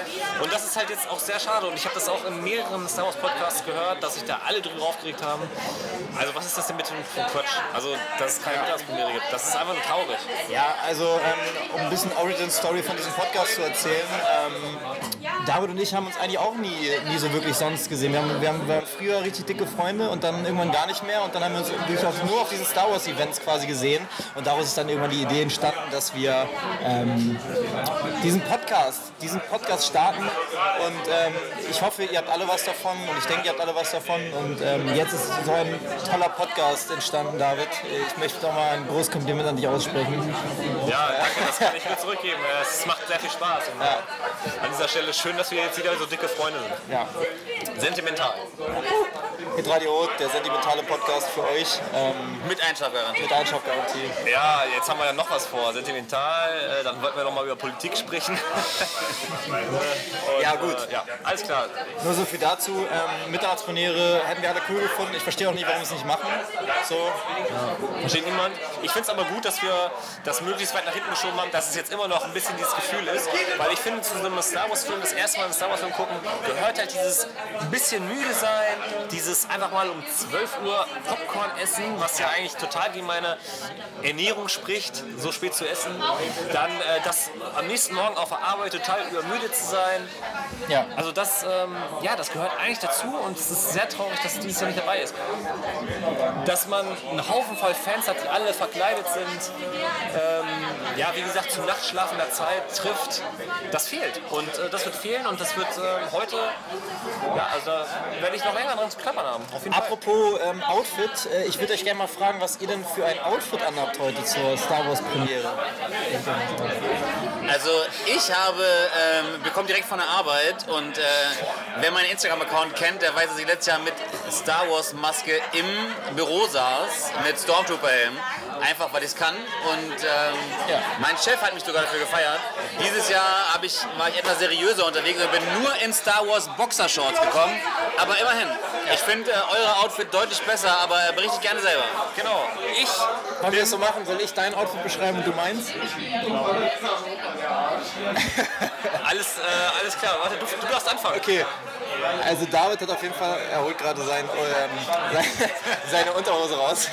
Und das ist halt jetzt auch sehr schade. Und ich habe das auch in mehreren Star Wars Podcasts gehört, dass sich da alle drüber aufgeregt haben. Also was ist das denn für ein Quatsch? Also, dass es keine Mittagspremiere gibt. Das ist einfach nur traurig. Ja, also ähm, um ein bisschen Origin Story von diesem Podcast zu erzählen. Ähm, David und ich haben uns eigentlich auch nie, nie so wirklich sonst gesehen. Wir, haben, wir, haben, wir waren früher richtig dicke Freunde und dann irgendwann gar nicht mehr. Und dann haben wir uns nur auf diesen Star Wars Events quasi gesehen. Und daraus ist dann irgendwann die Idee entstanden, dass wir ähm, diesen Podcast, diesen Podcast starten. Und ähm, ich hoffe, ihr habt alle was davon und ich denke, ihr habt alle was davon. Und ähm, jetzt ist so ein toller Podcast entstanden, David. Ich möchte doch mal ein großes Kompliment an dich aussprechen. Ja, danke, das kann ich nur zurückgeben. Es macht sehr viel Spaß. Und An dieser Stelle schön, dass wir jetzt wieder so dicke Freunde sind. Ja. Sentimental. Hitradio, der sentimentale Podcast für euch ähm, Mit Einschlafgarantie. mit Einschlafgarantie. Ja, jetzt haben wir ja noch was vor. Sentimental, äh, dann wollten wir noch mal über Politik sprechen. Und, Ja, gut. Äh, ja, alles klar. Nur so viel dazu. Ähm, Mittagspremiere hätten wir alle cool gefunden. Ich verstehe auch nicht, warum wir es nicht machen. So, Versteht niemand. Ich finde es aber gut, dass wir das möglichst weit nach hinten geschoben haben, dass es jetzt immer noch ein bisschen dieses Gefühl ist. Weil ich finde, zu so einem Star Wars-Film, das erste Mal einen Star Wars-Film gucken, gehört halt dieses bisschen müde sein, dieses einfach mal um 12 Uhr Popcorn essen, was ja eigentlich total gegen meine Ernährung spricht, so spät zu essen. Dann äh, das am nächsten Morgen auf der Arbeit total übermüdet zu sein. ja. Also das, ähm, ja, das gehört eigentlich dazu und es ist sehr traurig, dass dieses Jahr nicht dabei ist. Dass man einen Haufen voll Fans hat, die alle verkleidet sind, ähm, ja, wie gesagt, zum Nachtschlaf in der Zeit trifft, das fehlt. Und äh, das wird fehlen und das wird ähm, heute, ja, also da werde ich noch länger dran zu klappern haben. Auf jeden Fall. Apropos ähm, Outfit, äh, ich würde euch gerne mal fragen, was ihr denn für ein Outfit anhabt heute zur Star Wars Premiere. Also ich habe, ähm, bekomme direkt von der Arbeit und äh, wer meinen Instagram-Account kennt, der weiß, dass ich letztes Jahr mit Star Wars Maske im Büro saß, mit Stormtrooper-Helm, einfach weil ich es kann und ähm, mein Chef hat mich sogar dafür gefeiert. Dieses Jahr habe ich, war ich etwas seriöser unterwegs und bin nur in Star Wars Boxershorts gekommen, aber immerhin. Ich finde äh, eure Outfit deutlich besser, aber äh, berichtet gerne selber. Genau. Ich Wollen wir das so machen? Soll ich dein Outfit beschreiben und du meins? alles, äh, alles klar. Warte, du, du darfst anfangen. Okay. Also David hat auf jeden Fall, er holt gerade sein, ähm, seine, seine Unterhose raus.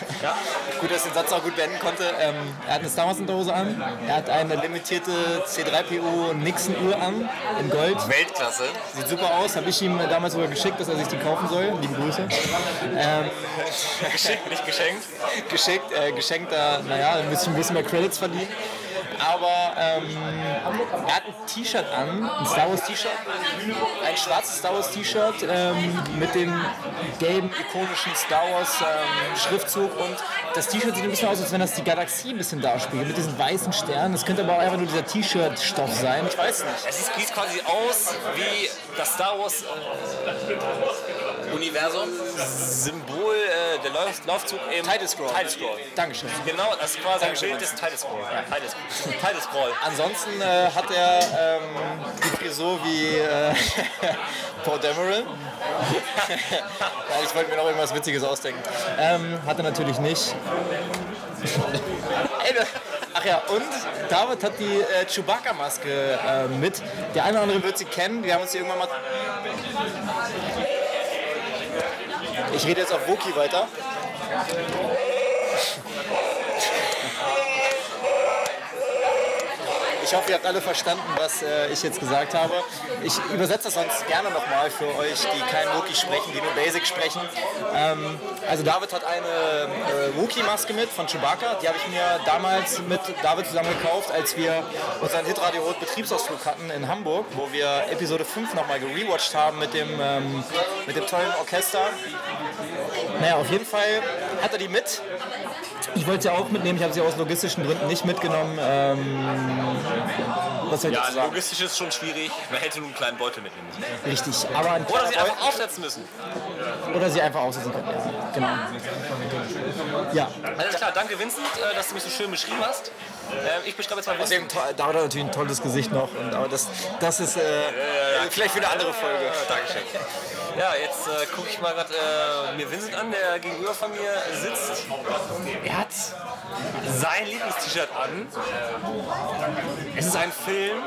Gut, dass ich den Satz auch gut beenden konnte. Ähm, er hat eine Star Wars Unterhose an. Er hat eine limitierte C3PO Nixon Uhr an in Gold. Weltklasse. Sieht super aus. Habe ich ihm damals sogar geschickt, dass er sich die kaufen soll. Liebe Grüße. Ähm, Geschickt, nicht geschenkt. geschickt, äh, geschenkt da, naja, ein bisschen, ein bisschen mehr Credits verdienen. Aber ähm, er hat ein T-Shirt an, ein Star Wars T-Shirt, ein schwarzes Star Wars T-Shirt ähm, mit dem gelben ikonischen Star Wars ähm, Schriftzug und das T-Shirt sieht ein bisschen aus, als wenn das die Galaxie ein bisschen darspiegelt, mit diesen weißen Sternen. Das könnte aber auch einfach nur dieser T-Shirt-Stoff sein. Ich weiß nicht. Es sieht quasi aus wie das Star Wars Universum. Symbol, äh, der Lauf, Laufzug im Title Scroll. Title Scroll. Dankeschön. Genau, das ist quasi ein Dankeschön, Bild des Title Scroll. Title, Title Scroll. Ansonsten äh, hat er ähm, die Frisur wie äh, Paul Dameron. Nein, ich wollte mir noch irgendwas Witziges ausdenken. Ähm, hat er natürlich nicht. Ach ja, und David hat die äh, Chewbacca-Maske äh, mit. Der eine oder andere wird sie kennen. Wir haben uns die irgendwann mal. Ich rede jetzt auf Wookie weiter. Ich hoffe, ihr habt alle verstanden, was äh, ich jetzt gesagt habe. Ich übersetze das sonst gerne nochmal für euch, die kein Wookie sprechen, die nur Basic sprechen. Ähm, also David hat eine äh, Wookie-Maske mit von Chewbacca. Die habe ich mir damals mit David zusammen gekauft, als wir unseren Hitradio Rot Betriebsausflug hatten in Hamburg, wo wir Episode 5 nochmal gerewatcht haben mit dem, ähm, mit dem tollen Orchester. Naja, auf jeden Fall hat er die mit. Ich wollte sie auch mitnehmen, ich habe sie aus logistischen Gründen nicht mitgenommen. Ähm, was Ja, logistisch ist schon schwierig. Man hätte nur einen kleinen Beutel mitnehmen müssen. Richtig, aber ein Oder sie einfach aufsetzen müssen. Oder sie einfach aussetzen können. Ja, genau. Ja, Alles klar, danke Vincent, äh, dass du mich so schön beschrieben hast. Äh, ich beschreibe jetzt mal Außerdem, da hat er natürlich ein tolles Gesicht noch. Und, aber das, das ist äh, vielleicht für eine andere Folge. Dankeschön. Ja, jetzt äh, gucke ich mal gerade äh, mir Vincent an, der gegenüber von mir sitzt. Er hat sein Lieblingst-T-Shirt an. Es ist ein Film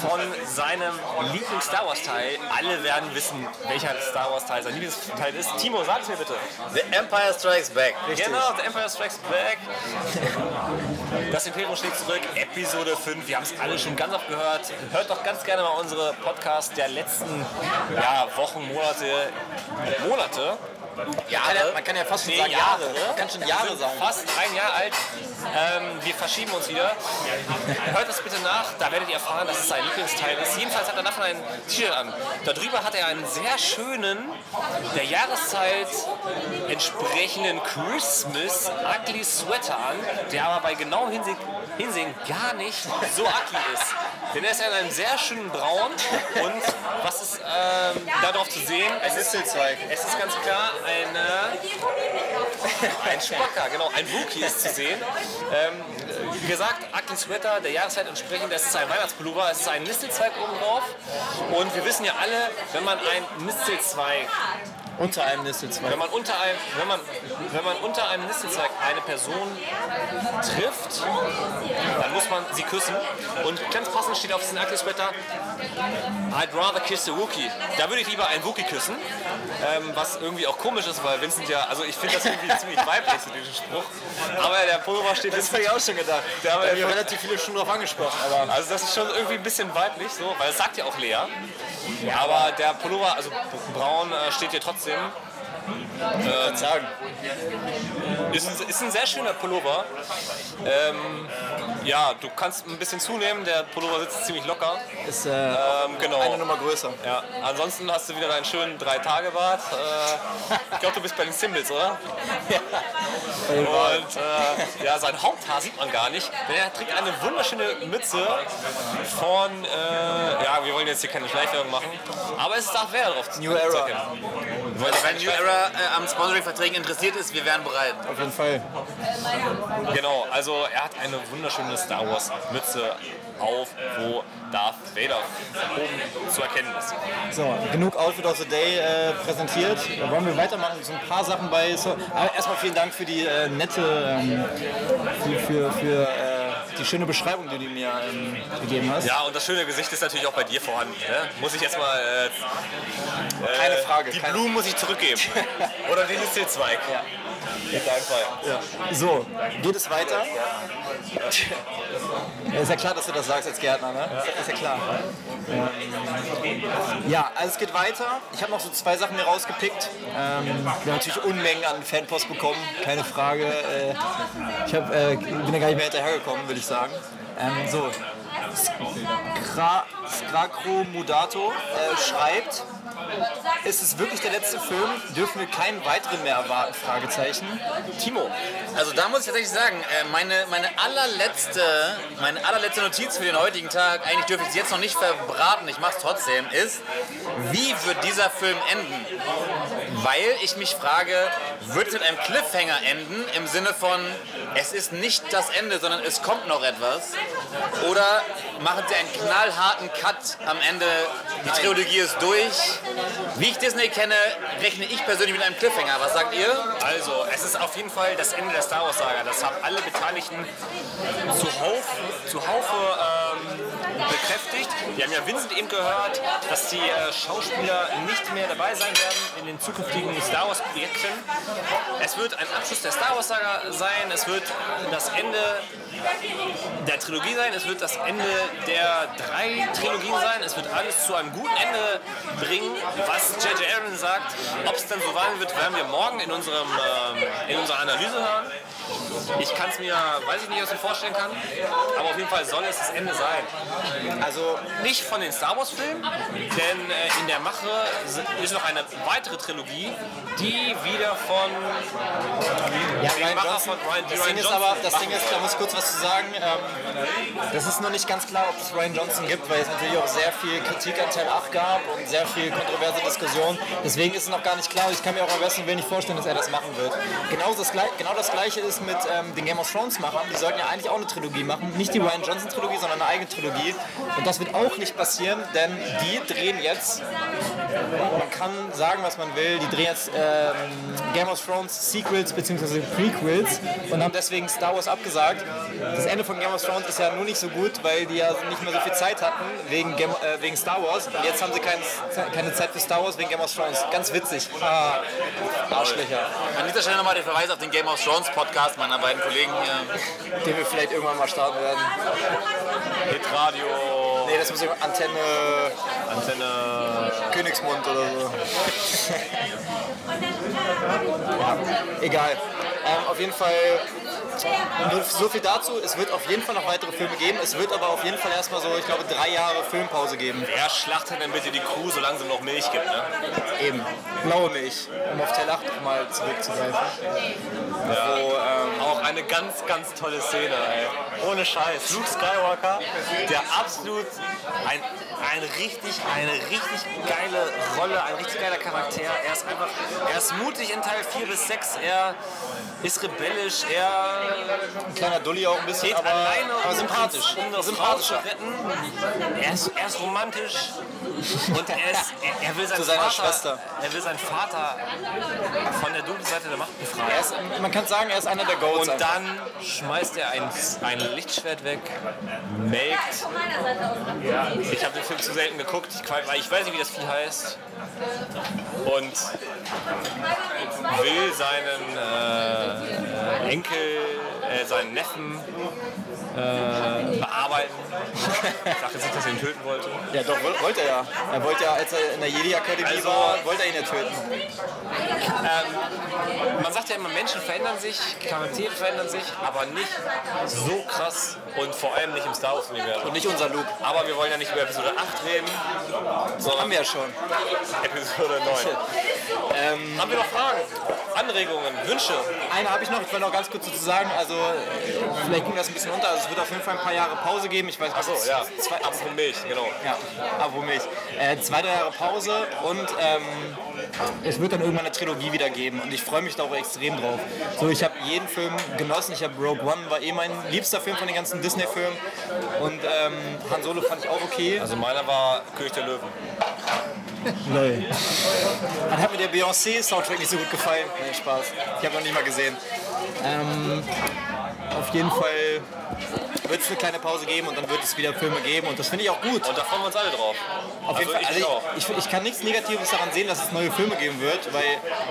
von seinem Lieblings-Star Wars-Teil. Alle werden wissen, welcher Star Wars-Teil sein Lieblingsteil ist. Timo, sag es mir bitte. The Empire Strikes Back. Genau, The Empire Strikes Back. Das Imperium schlägt zurück, Episode 5. Wir haben es alle schon ganz oft gehört. Hört doch ganz gerne mal unsere Podcasts der letzten ja, Wochen, Monate, Monate. Jahre? Man kann ja fast schon Nee, sagen Jahre. Jahre. Man kann schon Jahre sagen. Fast ein Jahr alt. Ähm, wir verschieben uns wieder. Hört das bitte nach, da werdet ihr erfahren, dass es sein Lieblingsteil ist. Jedenfalls hat er davon ein T-Shirt an. Darüber hat er einen sehr schönen, der Jahreszeit entsprechenden Christmas Ugly Sweater an, der aber bei genauem Hinsehen, Hinsehen gar nicht so ugly ist. Denn er ist in einem sehr schönen Braun und was ist ähm, darauf zu sehen? Es ist es ist ganz klar eine, ein Spacker, genau, ein Wookie ist zu sehen. Ähm, wie gesagt, Ugly Sweater, der Jahreszeit entsprechend, das ist ein Weihnachtspullover, es ist ein Nistelzweig oben drauf. Und wir wissen ja alle, wenn man ein Nistelzweig Unter einem Distelzweig. wenn man unter einem, wenn man, wenn man unter einem Nistelzweig eine Person trifft, dann muss man sie küssen. Und ganz passend steht auf diesem Sweater, I'd rather kiss a Wookie. Da würde ich lieber einen Wookie küssen. Ähm, was irgendwie auch komisch ist, weil Vincent ja, also ich finde das irgendwie ziemlich weiblich, so diesen Spruch. Aber der Pullover steht Das habe ich auch schon gedacht. Da haben wir- relativ viele schon drauf angesprochen. Aber also das ist schon irgendwie ein bisschen weiblich, so, weil es sagt ja auch Lea. Aber der Pullover, also braun, äh, steht hier trotzdem. Ich sagen. Ist ein, ist ein sehr schöner Pullover. Ähm, ja, du kannst ein bisschen zunehmen, der Pullover sitzt ziemlich locker. Ist äh, Ähm, genau. eine Nummer größer. Ja. Ansonsten hast du wieder deinen schönen Drei-Tage-Bart. Äh, ich glaube, du bist bei den Symbols, oder? Und äh, ja, sein Haupthaar sieht man gar nicht, denn er trägt eine wunderschöne Mütze von, äh, ja, wir wollen jetzt hier keine Schleichwerbung machen, aber es ist Darth Vader drauf zu New Era. Wenn New Era äh, am Sponsoring-Verträgen interessiert ist, wir wären bereit. Auf jeden Fall. Genau, also er hat eine wunderschöne Star Wars Mütze auf, wo Darth Vader oben zu erkennen ist. So, genug Outfit of the Day äh, präsentiert. Dann wollen wir weitermachen. So ein paar Sachen bei. So, aber erstmal vielen Dank für die äh, nette, ähm, für, für, für äh, die schöne Beschreibung, die du mir ähm, gegeben hast. Ja, und das schöne Gesicht ist natürlich auch bei dir vorhanden. Ne? Muss ich jetzt mal. Äh, Keine Frage. Die keine- Blumen muss ich zurückgeben. Oder den Nistelzweig. Ja. Deinem Fall. So, geht es weiter? Ja, ist ja klar, dass du das sagst als Gärtner, ne? Ist ja klar. Ähm, ja, also es geht weiter. Ich habe noch so zwei Sachen mir rausgepickt. Ähm, wir haben natürlich Unmengen an Fanpost bekommen, keine Frage. Äh, ich hab, äh, bin da gar nicht mehr hinterhergekommen, würde ich sagen. Ähm, so, Skra Skrakro Mudato äh, schreibt, ist es wirklich der letzte Film? Dürfen wir keinen weiteren mehr erwarten? Fragezeichen. Timo. Also da muss ich tatsächlich sagen, äh, meine, meine, allerletzte, meine allerletzte Notiz für den heutigen Tag, eigentlich dürfte ich es jetzt noch nicht verbraten, ich mache es trotzdem, ist, wie wird dieser Film enden? Weil ich mich frage, wird es mit einem Cliffhanger enden, im Sinne von, es ist nicht das Ende, sondern es kommt noch etwas? Oder machen sie einen knallharten Cut am Ende, die Trilogie ist durch? Wie ich Disney kenne, rechne ich persönlich mit einem Cliffhanger. Was sagt ihr? Also, es ist auf jeden Fall das Ende der Star Wars-Saga. Das haben alle Beteiligten zuhauf, zuhaufe ähm, bekräftigt. Wir haben ja Vincent eben gehört, dass die äh, Schauspieler nicht mehr dabei sein werden in den zukünftigen Star Wars-Projekten. Es wird ein Abschluss der Star Wars-Saga sein. Es wird das Ende der Trilogie sein. Es wird das Ende der drei Trilogien sein. Es wird alles zu einem guten Ende bringen. Was J.J. Aaron sagt, ob es dann so sein wird, werden wir morgen in, unserem, ähm, in unserer Analyse hören. Ich kann es mir, weiß ich nicht, was ich mir vorstellen kann, aber auf jeden Fall soll es das Ende sein. Also Nicht von den Star Wars Filmen, denn äh, in der Mache ist noch eine weitere Trilogie, die wieder von Ja, Ryan Macher Johnson. von Ryan- Ryan Ding ist aber, das Ding ist, da muss kurz was zu sagen. Ähm, das ist noch nicht ganz klar, ob es Ryan Johnson gibt, weil es natürlich auch sehr viel Kritik an Teil 8 gab und sehr viel kontroverse Diskussion. Deswegen ist es noch gar nicht klar ich kann mir auch am besten Willen nicht vorstellen, dass er das machen wird. Genau das, genau das gleiche ist mit ähm, den Game of Thrones Machern. Die sollten ja eigentlich auch eine Trilogie machen. Nicht die Ryan Johnson Trilogie, sondern eine eigene Trilogie. Und das wird auch nicht passieren, denn die drehen jetzt man kann sagen, was man will. Die drehen jetzt ähm, Game of Thrones Sequels bzw. Prequels und haben deswegen Star Wars abgesagt. Das Ende von Game of Thrones ist ja nur nicht so gut, weil die ja nicht mehr so viel Zeit hatten wegen, Game, äh, wegen Star Wars. Und jetzt haben sie kein, keine Zeit für Star Wars wegen Game of Thrones. Ganz witzig. Ah, Arschlöcher. An dieser Stelle nochmal den Verweis auf den Game of Thrones Podcast meiner beiden Kollegen hier. Den wir vielleicht irgendwann mal starten werden. Hitradio, Nee, das muss ich Antenne Antenne. Königsmund oder so. ja, egal. Ähm, auf jeden Fall nur so viel dazu. Es wird auf jeden Fall noch weitere Filme geben. Es wird aber auf jeden Fall erstmal so, ich glaube, drei Jahre Filmpause geben. Wer schlachtet denn bitte die Kuh, solange sie noch Milch gibt? Ne? Eben. Blaue Milch, um auf Teil 8 mal zurückzugreifen. Wo, ähm, auch eine ganz, ganz tolle Szene, ey. Ohne Scheiß. Luke Skywalker, der absolut ein, ein richtig, eine richtig geile Rolle, ein richtig geiler Charakter. Er ist einfach, er ist mutig in Teil 4 bis 6, er ist rebellisch, er Ein kleiner Dulli auch ein bisschen, geht aber, alleine aber um sympathisch. Um das zu retten. Er ist, er ist romantisch und er, ist, er, er will seinen Zu seiner Vater, Schwester. er will seinen Vater von der dunklen Seite der Macht befreien. Ist, man kann sagen, er ist einer der Goats. Und einfach. dann schmeißt er ein, ein Lichtschwert weg, melkt. Ich habe den Film zu selten geguckt, weil ich weiß nicht, wie das Vieh heißt. Und will seinen äh, Enkel, äh, seinen Neffen äh, bearbeiten. Ich dachte jetzt nicht, dass er ihn töten wollte. Ja, doch, woll- wollte er ja. Er wollte ja, als er in der Jedi-Akademie Also- war, wollte er ihn ja töten. Man sagt ja immer, Menschen verändern sich, Charaktere verändern sich, aber nicht so krass und vor allem nicht im Star Wars-Universum. Und nicht unser Luke. Aber wir wollen ja nicht über Episode 8 reden, sondern Haben wir ja schon. Episode 9. Ähm, Haben wir noch Fragen, Anregungen, Wünsche? Eine habe ich noch, ich will noch ganz kurz dazu sagen, also äh, vielleicht ging das ein bisschen unter, also es wird auf jeden Fall ein paar Jahre Pause geben, ich weiß nicht, Achso, ja, zwei Apfel Milch, genau. Ja, aber Milch. Äh, zwei, drei Jahre Pause und ähm, es wird dann irgendwann eine Trilogie wieder geben und ich freue mich da auch extrem drauf. So, ich habe jeden Film genossen. Ich habe Rogue One war eh mein liebster Film von den ganzen Disney-Filmen und ähm, Han Solo fand ich auch okay. Also meiner war König der Löwen. Lol. Dann hat mir der Beyoncé-Soundtrack nicht so gut gefallen. Nee, Spaß. Ich habe noch nicht mal gesehen. Ähm, auf jeden Fall wird es eine kleine Pause geben und dann wird es wieder Filme geben und das finde ich auch gut. Und da freuen wir uns alle drauf. Auf jeden Also Fall, ich also ich, ich, ich kann nichts Negatives daran sehen, dass es neue Filme geben wird, weil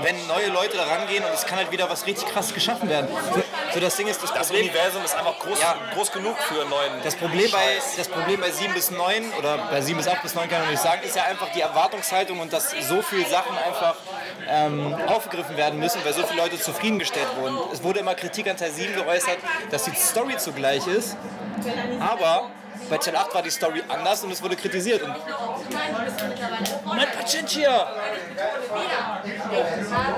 wenn neue Leute da rangehen und es kann halt wieder was richtig krasses geschaffen werden. So, so das Ding ist, das, Das Problem, Universum ist einfach groß, Ja. groß genug für einen neuen. das, Problem bei, das Problem bei 7 bis 9 oder bei 7 bis 8 bis 9 kann man nicht sagen, ist ja einfach die Erwartungshaltung und dass so viele Sachen einfach ähm, aufgegriffen werden müssen, weil so viele Leute zufriedengestellt wurden. Es wurde immer Kritik an Teil 7 geäußert, dass die Story zugleich ist, aber bei Teil 8 war die Story anders und es wurde kritisiert. Und mein Pachinchia!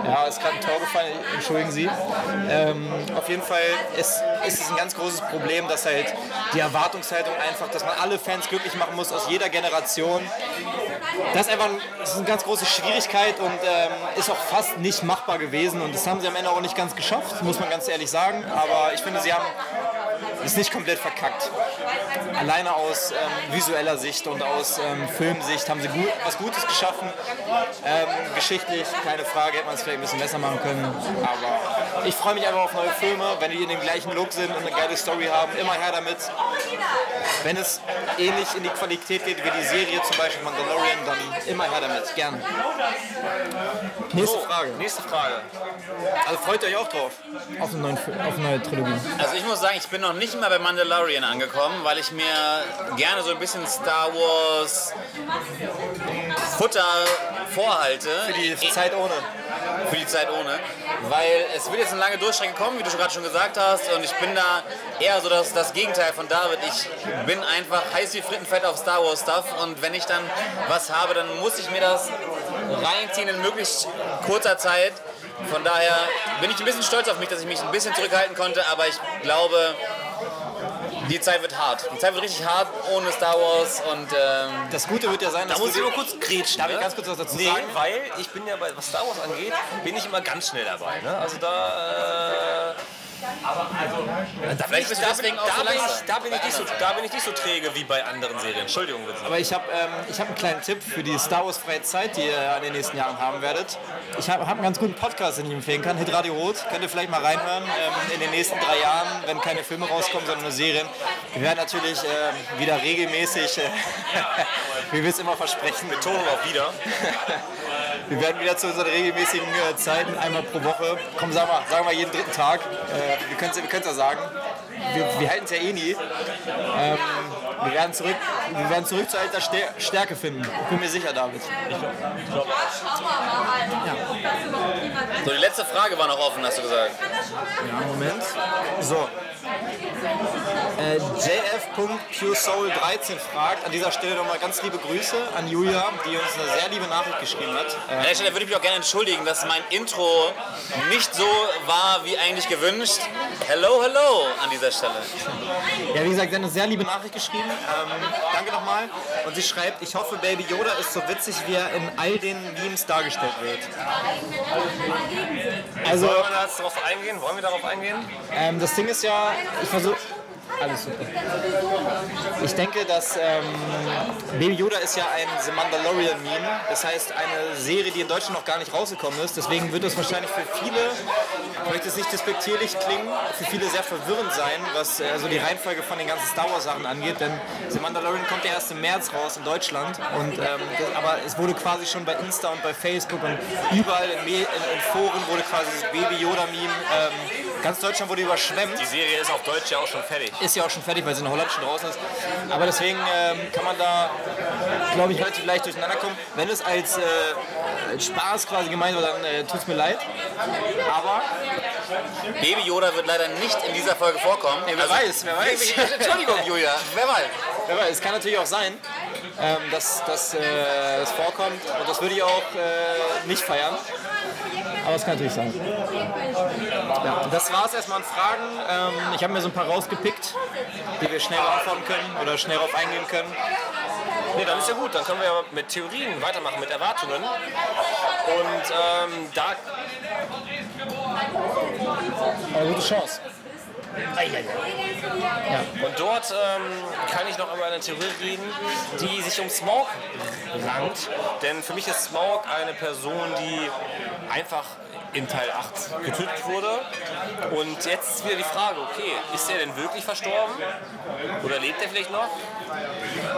Ja, ist gerade ein Tor gefallen, entschuldigen Sie. Ähm, auf jeden Fall ist, ist es ein ganz großes Problem, dass halt die Erwartungshaltung einfach, dass man alle Fans glücklich machen muss aus jeder Generation. Das ist einfach ein, das ist eine ganz große Schwierigkeit und ähm, ist auch fast nicht machbar gewesen. Und das haben sie am Ende auch nicht ganz geschafft, muss man ganz ehrlich sagen. Aber ich finde, sie haben es nicht komplett verkackt. Alleine aus ähm, visueller Sicht und aus ähm, Filmsicht haben sie gut, was Gutes geschaffen. Ähm, geschichtlich, keine Frage, hätte man es vielleicht ein bisschen besser machen können. Aber ich freue mich einfach auf neue Filme, wenn die in dem gleichen Look sind und eine geile Story haben. Immer her damit. Wenn es ähnlich in die Qualität geht wie die Serie, zum Beispiel Mandalorian, dann immer her damit. Gerne. Nächste Frage. Nächste Frage. Also freut euch auch drauf? Auf eine neue, auf eine neue Trilogie. Also ich muss sagen, ich bin noch nicht mal bei Mandalorian angekommen, weil ich mir gerne so ein bisschen Star Wars Futter vorhalte. Für die Zeit ohne. für die Zeit ohne. Weil es wird jetzt eine lange Durchstrecke kommen, wie du schon gerade schon gesagt hast. Und ich bin da eher so das, das Gegenteil von David. Ich bin einfach heiß wie Frittenfett auf Star Wars Stuff. Und wenn ich dann was habe, dann muss ich mir das reinziehen in möglichst kurzer Zeit. Von daher bin ich ein bisschen stolz auf mich, dass ich mich ein bisschen zurückhalten konnte, aber ich glaube, die Zeit wird hart. Die Zeit wird richtig hart ohne Star Wars und ähm, Das Gute wird ja sein, Da dass muss du ich mal kurz grätschen. Darf ich ne? ganz kurz was dazu nee, sagen? weil ich bin ja bei, was Star Wars angeht, bin ich immer ganz schnell dabei. Ne? Also da, äh, da, bin ich, deswegen da, bin da, bin nicht so, da bin ich nicht so träge wie bei anderen Serien. Entschuldigung bitte. Aber ich habe ähm, ich hab einen kleinen Tipp für die Star Wars freie Zeit, die ihr in den nächsten Jahren haben werdet. Ich habe hab einen ganz guten Podcast, den ich empfehlen kann, Hitradio Rot. Könnt ihr vielleicht mal reinhören ähm, in den nächsten drei Jahren, wenn keine Filme rauskommen, sondern nur Serien. Wir werden natürlich ähm, wieder regelmäßig, äh, wie wir es immer versprechen, Betonung auch wieder. wir werden wieder zu unseren regelmäßigen äh, Zeiten, einmal pro Woche. Komm, sag mal, sagen wir jeden dritten Tag. Äh, wir können es wir können's ja sagen. Wir, wir halten es ja eh nie. Ähm, wir, werden zurück, wir werden zurück zu alter Stär Stärke finden. Ich bin mir sicher, David. so die letzte Frage war noch offen, hast du gesagt. Moment. So. Äh, JF.QSoul13 fragt an dieser Stelle nochmal ganz liebe Grüße an Julia, die uns eine sehr liebe Nachricht geschrieben hat. An der Stelle würde ich mich auch gerne entschuldigen, dass mein Intro nicht so war wie eigentlich gewünscht. Hello, hello an dieser Stelle. Ja, wie gesagt, sie hat eine sehr liebe Nachricht geschrieben. Ähm, danke nochmal. Und sie schreibt, ich hoffe, Baby Yoda ist so witzig, wie er in all den Memes dargestellt wird. Also, Wollen wir da jetzt drauf eingehen? Wollen wir darauf eingehen? ähm, das Ding ist ja, ich versuche... Alles super. Ich denke, dass ähm, Baby Yoda ist ja ein The Mandalorian-Meme. Das heißt, eine Serie, die in Deutschland noch gar nicht rausgekommen ist. Deswegen wird es wahrscheinlich für viele, ich möchte es nicht despektierlich klingen, für viele sehr verwirrend sein, was äh, so die Reihenfolge von den ganzen Star Wars-Sachen angeht. Denn The Mandalorian kommt ja erst im März raus in Deutschland. Und, ähm, das, aber es wurde quasi schon bei Insta und bei Facebook und überall in, Me in, in Foren wurde quasi das Baby Yoda-Meme. Ähm, ganz Deutschland wurde überschwemmt Die Serie ist auf Deutsch ja auch schon fertig. Ist ja auch schon fertig, weil sie in Holland schon draußen ist. Aber deswegen ähm, kann man da, glaube ich, relativ leicht durcheinander kommen. Wenn es als, äh, als Spaß quasi gemeint wird, dann äh, tut es mir leid. Aber Baby Yoda wird leider nicht in dieser Folge vorkommen. Also, wer weiß, wer weiß. Entschuldigung, Julia, wer weiß. wer weiß, es kann natürlich auch sein, ähm, dass das äh, vorkommt. Und das würde ich auch äh, nicht feiern. Aber es kann natürlich sein. Ja, das war es erstmal an Fragen. Ähm, ich habe mir so ein paar rausgepickt, die wir schnell beantworten können oder schnell darauf eingehen können. Nee, dann ist ja gut. Dann können wir ja mit Theorien weitermachen, mit Erwartungen. Und ähm, da Eine gute Chance. Und dort ähm, kann ich noch über eine Theorie reden, die sich um Smaug rankt. Denn für mich ist Smaug eine Person, die einfach in Teil 8 getötet wurde. Und jetzt ist wieder die Frage, okay, ist er denn wirklich verstorben? Oder lebt er vielleicht noch?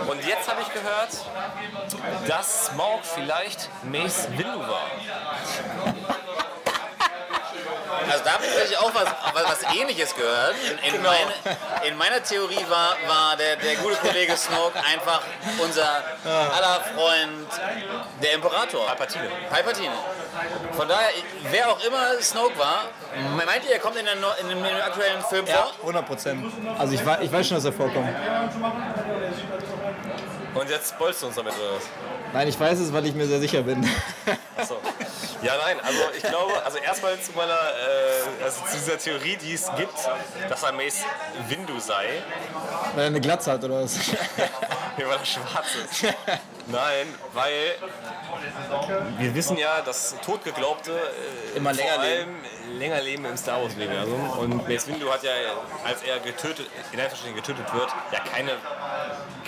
Und jetzt habe ich gehört, dass Smaug vielleicht Mace Windu war. Also da habe ich tatsächlich auch was, was, was ähnliches gehört. In, in, meine, in meiner Theorie war, war der, der gute Kollege Snoke einfach unser aller Freund, der Imperator. Palpatine. Palpatine. Von daher, wer auch immer Snoke war, meint ihr, er kommt in, der, in, dem, in dem aktuellen Film Ja, vor? 100 Prozent. Also ich, ich weiß schon, dass er vorkommt. Und jetzt spoilst du uns damit oder was? Nein, ich weiß es, weil ich mir sehr sicher bin. Achso. Ja, nein, also ich glaube, also erstmal zu meiner, äh, also zu dieser Theorie, die es gibt, dass er Mace Windu sei, weil er eine Glatze hat oder was? nee, weil er schwarz ist. Nein, weil wir wissen ja, dass Totgeglaubte äh, Immer länger vor allem länger leben im Star Wars Universum und Mace Windu hat ja, als er getötet, in Anführungsstrichen getötet wird, ja keine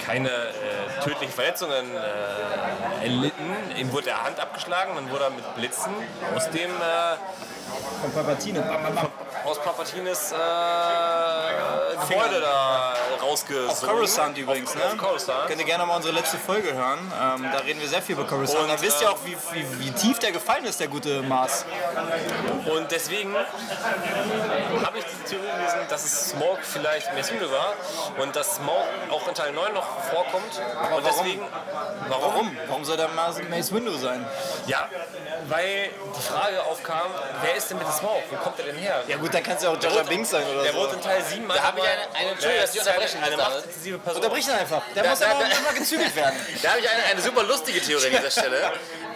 keine äh, tödlichen Verletzungen äh, erlitten. Ihm wurde der Hand abgeschlagen, dann wurde er mit Blitzen aus dem äh, Von Palpatine. aus Palpatines äh, Gebäude da rausgesogen. Auf Coruscant übrigens, ne? Auf Coruscant. Könnt ihr gerne mal unsere letzte Folge hören. Ähm, da reden wir sehr viel über Coruscant. Und, da wisst ihr ähm, auch, wie, wie, wie tief der gefallen ist, der gute Mars. Und deswegen habe ich die Theorie gelesen, dass es Smaug vielleicht Mace Windu war und dass Smaug auch in Teil 9 noch vorkommt. Und deswegen, warum? Warum? Warum soll der Mars Mace Windu sein? Ja, weil die Frage aufkam, wer ist denn mit dem Smaug? Wo kommt er denn her? Ja gut, dann kann es ja auch Jar Binks sein oder Der so. wurde in Teil 7 Da habe ich eine, eine Entschuldigung, dass ich unterbrechen eine machtintensive Person. Unterbrich ihn einfach. Der Da- muss da- aber da- immer gezügelt werden. Da habe ich eine, eine super lustige Theorie an dieser Stelle.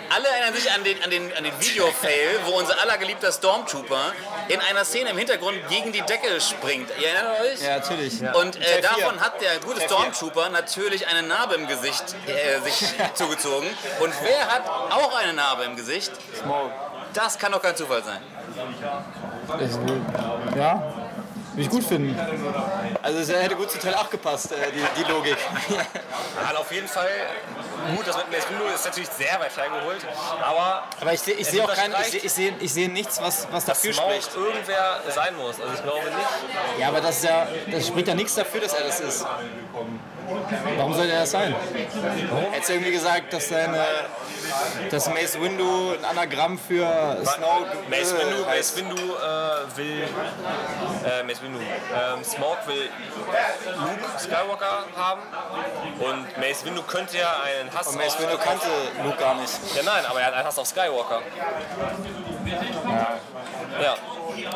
alle erinnern sich an den, an den, an den Video-Fail, wo unser allergeliebter Stormtrooper in einer Szene im Hintergrund gegen die Decke springt. Ihr erinnert euch? Ja, natürlich. Und äh, davon hat der gute Stormtrooper natürlich eine Narbe im Gesicht äh, sich zugezogen. Und wer hat auch eine Narbe im Gesicht? Smoke. Das kann doch kein Zufall sein. Ja, würde ich gut finden. Also es hätte gut zu Teil 8 gepasst, äh, die, die Logik. Also auf jeden Fall gut, das mit Mace Windu ist natürlich sehr weit hergeholt, aber Aber ich sehe ich seh auch kein, ich sehe ich seh, ich seh nichts, was, was dafür spricht. irgendwer sein muss. Also ich glaube nicht. Ja, aber das, ist ja, das spricht ja nichts dafür, dass er das ist. Warum soll er das sein? Hättest du irgendwie gesagt, dass seine, dass Mace Windu ein Anagramm für Snoke Mace Windu, Mace? Windu äh, will, äh, Mace Windu, ähm, Smaug will Luke Skywalker haben und Mace Windu könnte ja einen Hass Und Mace auf, Windu kannte Luke gar nicht. Ja nein, aber er hat einen Hass auf Skywalker. Ja.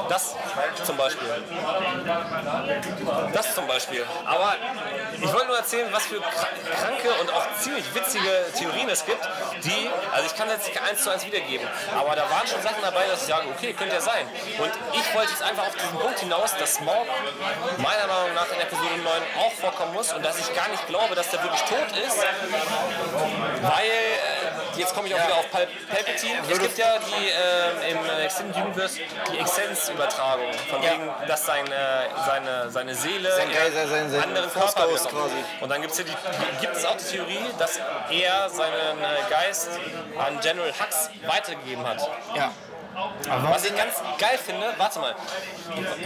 Das zum Beispiel. Das zum Beispiel. Aber ich wollte nur erzählen, was für kra- kranke und auch ziemlich witzige Theorien es gibt, die, also ich kann jetzt nicht eins zu eins wiedergeben, aber da waren schon Sachen dabei, dass ich sage, okay, könnte ja sein. Und ich wollte jetzt einfach auf diesen Punkt hinaus, dass Smaug meiner Meinung nach in Episode 9 auch vorkommen muss und dass ich gar nicht glaube, dass der wirklich tot ist, weil, jetzt komme ich auch wieder auf Pal Palpatine, es gibt ja die ähm, im äh, Extended Universe die Exzens-Übertragung, von wegen, dass seine, seine, seine Seele Sein in Geist, sein- sein- sein anderen Körper quasi. Und dann gibt's ja die, gibt es auch die Theorie, dass er seinen äh, Geist an General Hux weitergegeben hat. Ja. Was ich ganz geil finde, warte mal,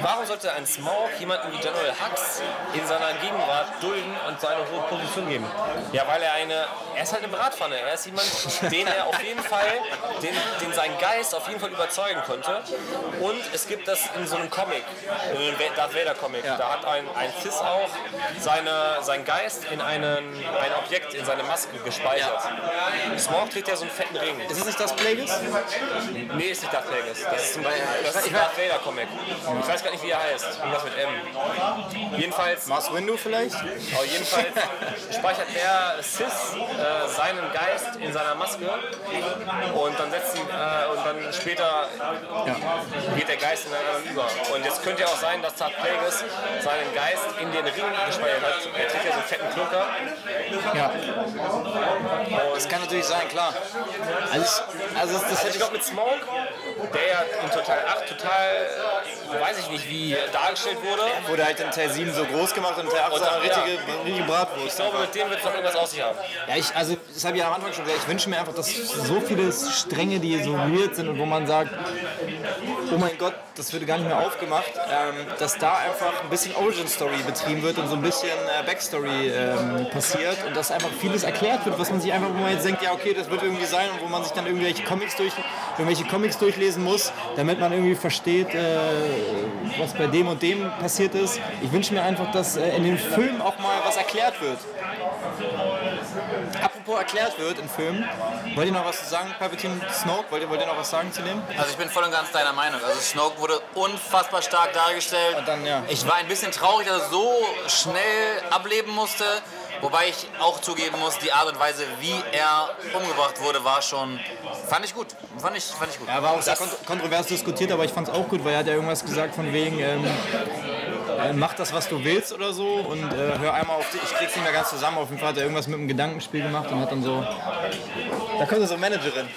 warum sollte ein Smaug jemanden wie General Hux in seiner Gegenwart dulden und seine hohe Position geben? Ja, weil er eine, er ist halt eine Bratpfanne, er ist jemand, den er auf jeden Fall, den, den sein Geist auf jeden Fall überzeugen konnte. Und es gibt das in so einem Comic, in einem Darth Vader Comic, da hat ein, ein Sith auch seine, sein Geist in einen, ein Objekt, in seine Maske gespeichert. Smaug trägt ja so einen fetten Ring. Ist es nicht das Plagueis? Nee, ist nicht Darth Plagueis. Das ist zum Beispiel das ist ein Darth Vader Comic. Ich weiß gar nicht, wie er heißt. Irgendwas mit M. Jedenfalls, Mars Windu vielleicht? aber jedenfalls speichert der Sith äh, seinen Geist in seiner Maske und dann setzt ihn, äh, und dann später geht der Geist in einen anderen über. Und jetzt könnte ja auch sein, dass Darth Plagueis seinen Geist in den Ring gespeichert hat. Er trägt ja so einen fetten Klunker. Ja. Das kann natürlich sein, klar. Also, also das, Also hätte ich glaube mit Smoke, der ja in Total 8 total, weiß ich nicht, wie dargestellt wurde. wurde halt in Teil 7 so groß gemacht und in Teil 8 so eine ja. richtige, richtige Bratwurst. Ich glaube, mit dem wird es noch irgendwas aus sich haben. Ja, ich, also das habe ich ja am Anfang schon gesagt, ich wünsche mir einfach, dass so viele Stränge, die so weird sind und wo man sagt, oh mein Gott, das würde gar nicht mehr aufgemacht, ähm, dass da einfach ein bisschen Origin Story betrieben wird und so ein bisschen äh, Backstory ähm, passiert und dass einfach vieles erklärt wird, was man sich einfach, wo man jetzt denkt, ja okay, das wird irgendwie sein und wo man sich dann irgendwelche Comics durch, irgendwelche Comics durchlesen muss, damit man irgendwie versteht, äh, was bei dem und dem passiert ist. Ich wünsche mir einfach, dass äh, in dem Film auch mal was erklärt wird. Apropos erklärt wird in Filmen, wollt ihr noch was zu sagen, Palpatine Snoke? Wollt ihr, wollt ihr noch was sagen zu dem? Also ich bin voll und ganz deiner Meinung. Also Snoke wurde unfassbar stark dargestellt. Dann, ja. Ich war ein bisschen traurig, dass er so schnell ableben musste. Wobei ich auch zugeben muss, die Art und Weise, wie er umgebracht wurde, war schon, fand ich gut. Fand ich, fand ich gut. Ja, war auch sehr kont kontrovers diskutiert, aber ich fand es auch gut, weil er hat ja irgendwas gesagt von wegen, ähm, äh, mach das, was du willst oder so und äh, hör einmal auf die, ich krieg's nicht mehr ganz zusammen, auf jeden Fall hat er irgendwas mit einem Gedankenspiel gemacht und hat dann so, da kommt so Managerin.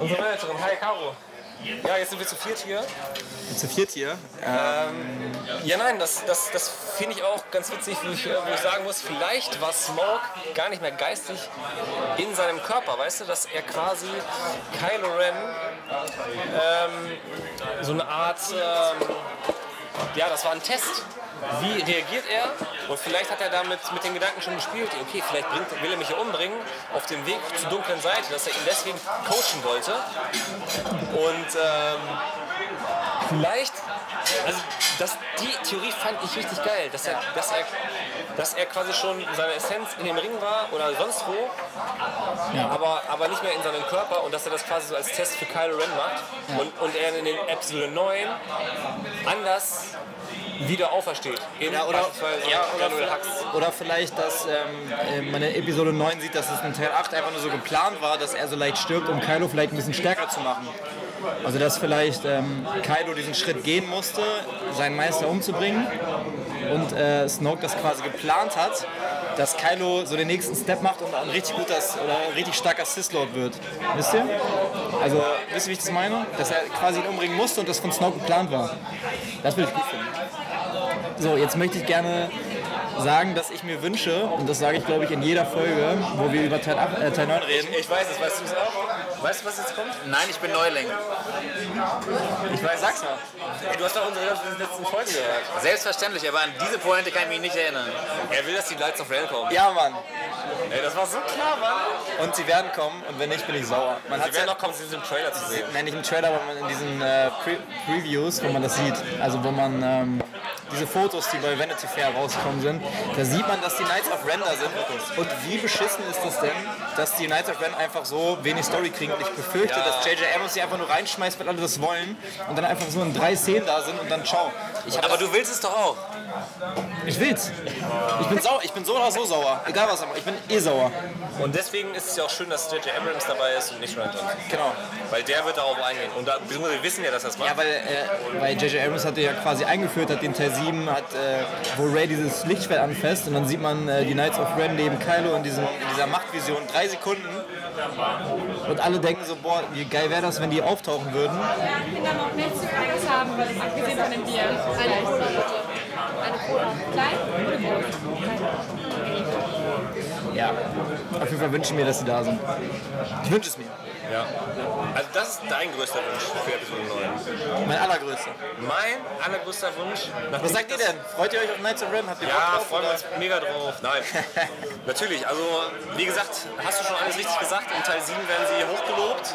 Unsere Managerin, hi Caro. Ja, jetzt sind wir zu viert hier. Zu viert hier. Ja, nein, das, das, das finde ich auch ganz witzig, wo ich, äh, wo ich sagen muss, vielleicht war Smaug gar nicht mehr geistig in seinem Körper, weißt du, dass er quasi Kylo Ren ähm, so eine Art, ähm, ja, das war ein Test. Wie reagiert er? Und vielleicht hat er damit mit den Gedanken schon gespielt, okay, vielleicht bringt, will er mich ja umbringen auf dem Weg zur dunklen Seite, dass er ihn deswegen coachen wollte. Und ähm, vielleicht, also das, die Theorie fand ich richtig geil, dass er, dass er, dass er quasi schon seine Essenz in dem Ring war oder sonst wo, aber, aber nicht mehr in seinem Körper und dass er das quasi so als Test für Kylo Ren macht und, und er in den Episode 9 anders wieder aufersteht. In Ja, oder, ja, oder, oder vielleicht, dass ähm, äh, man in Episode 9 sieht, dass es in Teil 8 einfach nur so geplant war, dass er so leicht stirbt, um Kylo vielleicht ein bisschen stärker zu machen. Also dass vielleicht ähm, Kylo diesen Schritt gehen musste, seinen Meister umzubringen und äh, Snoke das quasi geplant hat, dass Kylo so den nächsten Step macht und ein richtig guter oder richtig starker Sith Lord wird. Wisst ihr? Also, wisst ihr, wie ich das meine? Dass er quasi ihn umbringen musste und das von Snoke geplant war. Das würde ich gut finden. So, jetzt möchte ich gerne sagen, dass ich mir wünsche, und das sage ich glaube ich in jeder Folge, wo wir über Teil, 8, äh, Teil 9 reden. Ich weiß es, weißt du es auch? Weißt du, was jetzt kommt? Nein, ich bin Neuling. Ich weiß, sag's mal. Ey, du hast doch unsere letzten Folgen gehört. Selbstverständlich, aber an diese Pointe kann ich mich nicht erinnern. Er will, dass die Lights of Rain kommen. Ja, Mann. Ey, das war so klar, Mann. Und sie werden kommen und wenn nicht, bin ich sauer. Man Sie werden ja noch kommen, sie sind im Trailer zu sehen. Nein, nicht im Trailer, aber in diesen äh, Pre Previews, wo man das sieht. Also wo man ähm, diese Fotos, die bei Vanity Fair rausgekommen sind, da sieht man, dass die Knights of Ren da sind. Und wie beschissen ist das denn, dass die Knights of Ren einfach so wenig Story kriegen? Und ich befürchte, Ja. dass J.J. Abrams sie einfach nur reinschmeißt, weil alle das wollen. Und dann einfach so in drei Szenen da sind und dann ciao. Aber du willst es doch auch. Ich will's. Ich bin sauer. Ich bin so oder so sauer. Egal was er macht. Ich bin eh sauer. Und deswegen ist es ja auch schön, dass J.J. Abrams dabei ist und nicht Ryan Johnson. Genau. Weil der wird darauf eingehen. Und da, wir wissen ja, dass er das macht. Ja, weil, äh, weil J.J. Abrams hatte ja quasi eingeführt, hat den Teil 7, hat, äh, wo Ray dieses Lichtschwert anfasst und dann sieht man äh, die Knights of Ren neben Kylo in, diesem, in dieser Machtvision, drei Sekunden. Und alle denken so, boah, wie geil wäre das, wenn die auftauchen würden. Kinder noch nichts Kleines haben, abgesehen von dem Bier. Eine Cola. Klein oder groß? Ja. Auf jeden Fall wünsche ich mir, dass sie da sind. Ich wünsche es mir. Ja. Also das ist dein größter Wunsch für Episode 9. Mein allergrößter. Mein allergrößter Wunsch. Was sagt ihr denn? Freut ihr euch auf Knights of Ren? Habt ihr Ja, drauf, freuen wir uns mega drauf. Nein, natürlich. Also, wie gesagt, hast du schon alles richtig gesagt. In Teil 7 werden sie hochgelobt.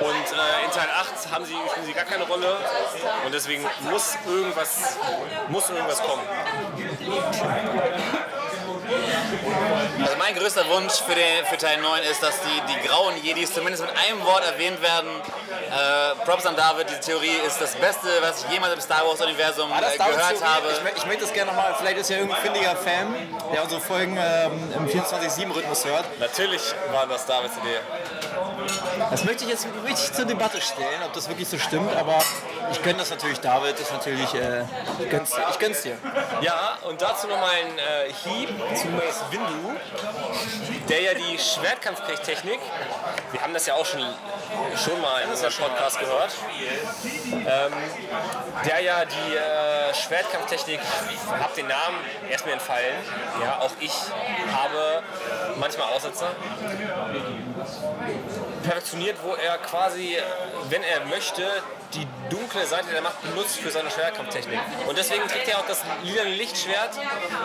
Und äh, in Teil 8 haben sie, spielen sie gar keine Rolle. Und deswegen muss irgendwas, muss irgendwas kommen. Also mein größter Wunsch für, den, für Teil 9 ist, dass die, die grauen Jedis zumindest mit einem Wort erwähnt werden. Äh, Props an David, die Theorie ist das Beste, was ich jemals im Star Wars Universum Ah, das äh, gehört habe. Ich, ich möchte das gerne nochmal, vielleicht ist ja irgendein findiger Fan, der unsere Folgen ähm, im 24-7-Rhythmus hört. Natürlich war das Davids Idee. Das möchte ich jetzt richtig zur Debatte stellen, ob das wirklich so stimmt, aber ich gönne das natürlich David, ist natürlich, äh, ich, gönn's, dir. ich gönn's dir. Ja, und dazu nochmal ein äh, Hieb Mace Windu, der ja die Schwertkampftechnik, wir haben das ja auch schon, schon mal in unserem Podcast gehört, ähm, der ja die äh, Schwertkampftechnik, hab den Namen erst mir entfallen, ja, auch ich habe manchmal Aussetzer, perfektioniert, wo er quasi, wenn er möchte, die dunkle Seite der Macht benutzt für seine Schwertkampftechnik. Und deswegen trägt er auch das lila Lichtschwert,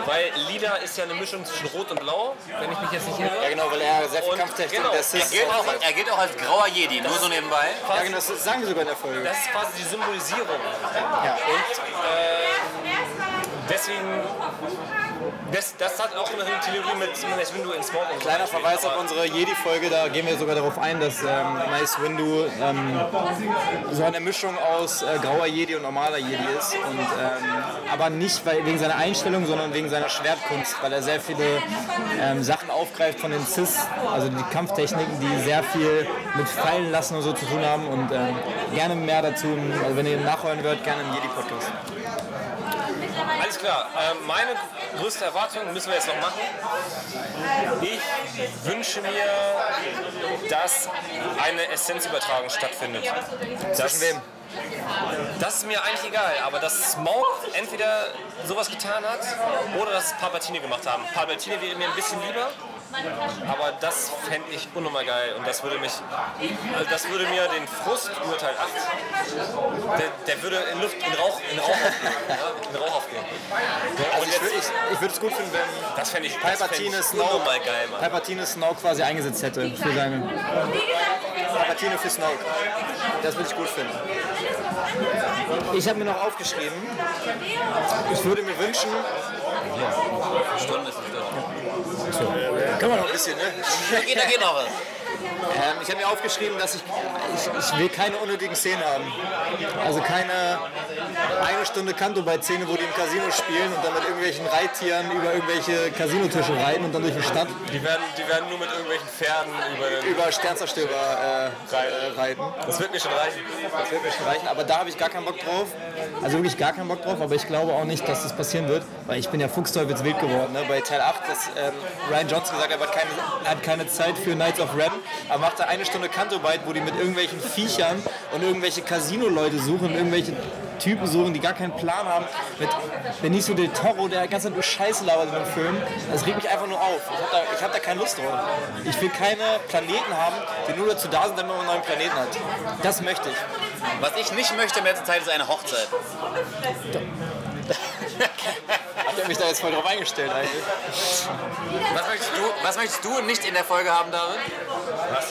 weil lila ist ja eine Mischung zwischen Rot und Blau, wenn ich mich jetzt nicht irre. Ja genau, weil er sehr viel Und Kampftechnik genau, der Er Sith gilt, auch, er gilt auch als grauer Jedi, nur so nebenbei. Ja genau, das sagen wir sogar in der Folge. Das ist quasi die Symbolisierung. Ja. Und äh, deswegen, das, das hat auch eine Theorie mit Mace Windu in Smoke. und so. Kleiner Verweis auf unsere Jedi-Folge, da gehen wir sogar darauf ein, dass ähm, Mace Windu ähm, so eine Mischung aus äh, grauer Jedi und normaler Jedi ist. Und, ähm, aber nicht weil, wegen seiner Einstellung, sondern wegen seiner Schwertkunst, weil er sehr viele ähm, Sachen aufgreift von den Cis, also die Kampftechniken, die sehr viel mit Fallen lassen und so zu tun haben. Und ähm, gerne mehr dazu, also wenn ihr nachhören wollt, gerne im Jedi-Podcast. Alles klar. Ähm, meine größte Erwartung müssen wir jetzt noch machen. Ich wünsche mir, dass eine Essenzübertragung stattfindet. Zwischen wem? Das ist mir eigentlich egal, aber dass Smoke entweder sowas getan hat oder dass es Palpatine gemacht haben. Palpatine wäre mir ein bisschen lieber, aber das fände ich unnormal geil und das würde mich, also das würde mir den Frust über Teil 8, der, der würde in Luft, in Rauch, in Rauch aufgehen. Ja, in Rauch aufgehen. Also Und ich würde jetzt, ich, ich es gut finden, wenn das fände ich, das Palpatine Snoke, unnormal geil, Mann. Palpatine Snoke quasi eingesetzt hätte für seine Palpatine für Snoke. Das würde ich gut finden. Ich habe mir noch aufgeschrieben, ich würde mir wünschen, Stunde ist es kann man noch ein bisschen, ne? da. Geht, da geht noch was. Ähm, ich habe mir aufgeschrieben, dass ich, ich, ich will keine unnötigen Szenen haben. Also keine eine Stunde Kanto bei Szene, wo die Casino spielen und dann mit irgendwelchen Reittieren über irgendwelche Casinotische reiten und dann durch die Stadt Die werden, die werden nur mit irgendwelchen Pferden über den. über Sternzerstörer äh, äh, reiten. Das wird mir schon reichen. Das wird mir schon reichen, aber da habe ich gar keinen Bock drauf. Also wirklich gar keinen Bock drauf, aber ich glaube auch nicht, dass das passieren wird, weil ich bin ja fuchsteufelswild geworden. Ne? Bei Teil 8, dass ähm, Ryan Johnson gesagt hat, er hat keine, hat keine Zeit für Knights of Ren, aber macht da eine Stunde Kanto-Bite, wo die mit irgendwelchen Viechern und irgendwelche Casino-Leute suchen, irgendwelche Typen suchen, die gar keinen Plan haben. Mit Benicio del Toro, der die ganze Zeit nur Scheiße labert in dem Film. Das regt mich einfach nur auf. Ich habe da, ich hab da keine Lust drauf. Ich will keine Planeten haben, die nur dazu da sind, damit man einen neuen Planeten hat. Das möchte ich. Was ich nicht möchte in letzter Zeit ist eine Hochzeit. Ich habe mich da jetzt voll drauf eingestellt eigentlich. Was möchtest du, was möchtest du nicht in der Folge haben, David?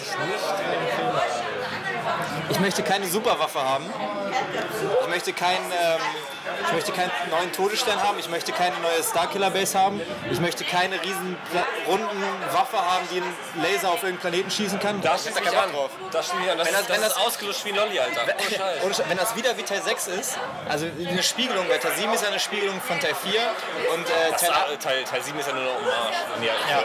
Ich möchte keine Superwaffe haben. Ich möchte keinen, ähm, ich möchte keinen neuen Todesstern haben. Ich möchte keine neue Starkiller Base haben. Ich möchte keine riesen runden Waffe haben, die einen Laser auf irgendeinen Planeten schießen kann. Da steht an. Bock drauf. Da mich an. Das, Wenn das- das, ist das- ausgelutscht wie Lolli, Alter. Scheiß. Scheiß, wenn das wieder wie Teil 6 ist, also eine Spiegelung, bei Teil 7 ist ja eine Spiegelung von Teil 4 und äh, Teil, Sa- Teil, Teil 7 ist ja nur noch Hommage. Nee, Ja.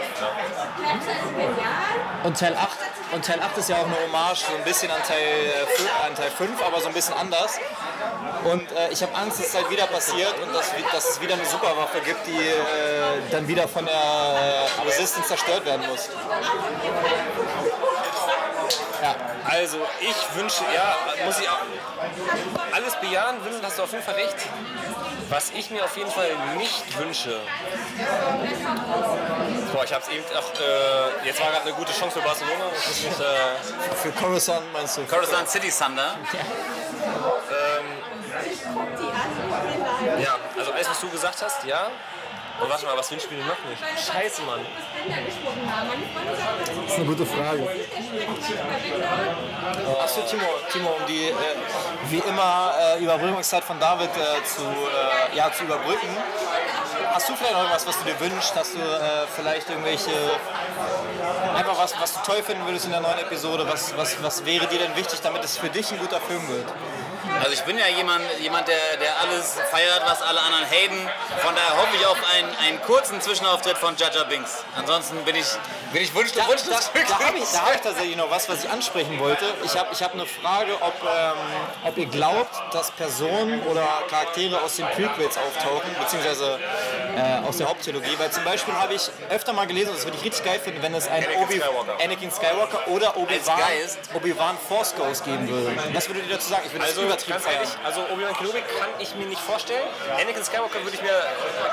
Und Teil 8, und Teil 8 ist ja auch eine Hommage so ein bisschen an Teil, äh, an Teil 5, aber so ein bisschen anders. Und äh, ich habe Angst, dass es halt wieder passiert und dass, dass es wieder eine Superwaffe gibt, die äh, dann wieder von der äh, Resistance zerstört werden muss. Also, ich wünsche, ja, muss ich auch alles bejahen, Vincent, hast du auf jeden Fall recht. Was ich mir auf jeden Fall nicht wünsche. Boah, ich hab's eben auch, äh, jetzt war gerade eine gute Chance für Barcelona. Nicht, äh, Für Coruscant meinst du? Coruscant City Thunder. ja, was du gesagt hast, ja. Und warte mal, was wünschst du mir noch nicht? Scheiße, Mann. Das ist eine gute Frage. Achso, Timo, Timo, um die äh, wie immer äh, Überbrückungszeit von David äh, zu, äh, ja, zu überbrücken. Hast du vielleicht noch irgendwas, was du dir wünschst? Hast du äh, vielleicht irgendwelche, einfach was, was du toll finden würdest in der neuen Episode? Was, was, was wäre dir denn wichtig, damit es für dich ein guter Film wird? Also ich bin ja jemand, jemand der, der alles feiert, was alle anderen haten. Von daher hoffe ich auf einen, einen kurzen Zwischenauftritt von Jaja Binks. Ansonsten bin ich, bin ich wunschlos, Da, wunschlos da, da habe ich, da hab ich tatsächlich noch was, was ich ansprechen wollte. Ich habe ich hab eine Frage, ob, ähm, ob ihr glaubt, dass Personen oder Charaktere aus den Prequels auftauchen, beziehungsweise äh, aus der Haupttrilogie. Weil zum Beispiel habe ich öfter mal gelesen, und das würde ich richtig geil finden, wenn es einen Anakin Obi Skywalker. Anakin Skywalker oder Obi-Wan. Obi Force Ghost geben würde. Was würdet ihr dazu sagen? Ich würde Also das übertrieben feiern. also Obi-Wan Kenobi kann ich mir nicht vorstellen. Anakin Skywalker würde ich mir,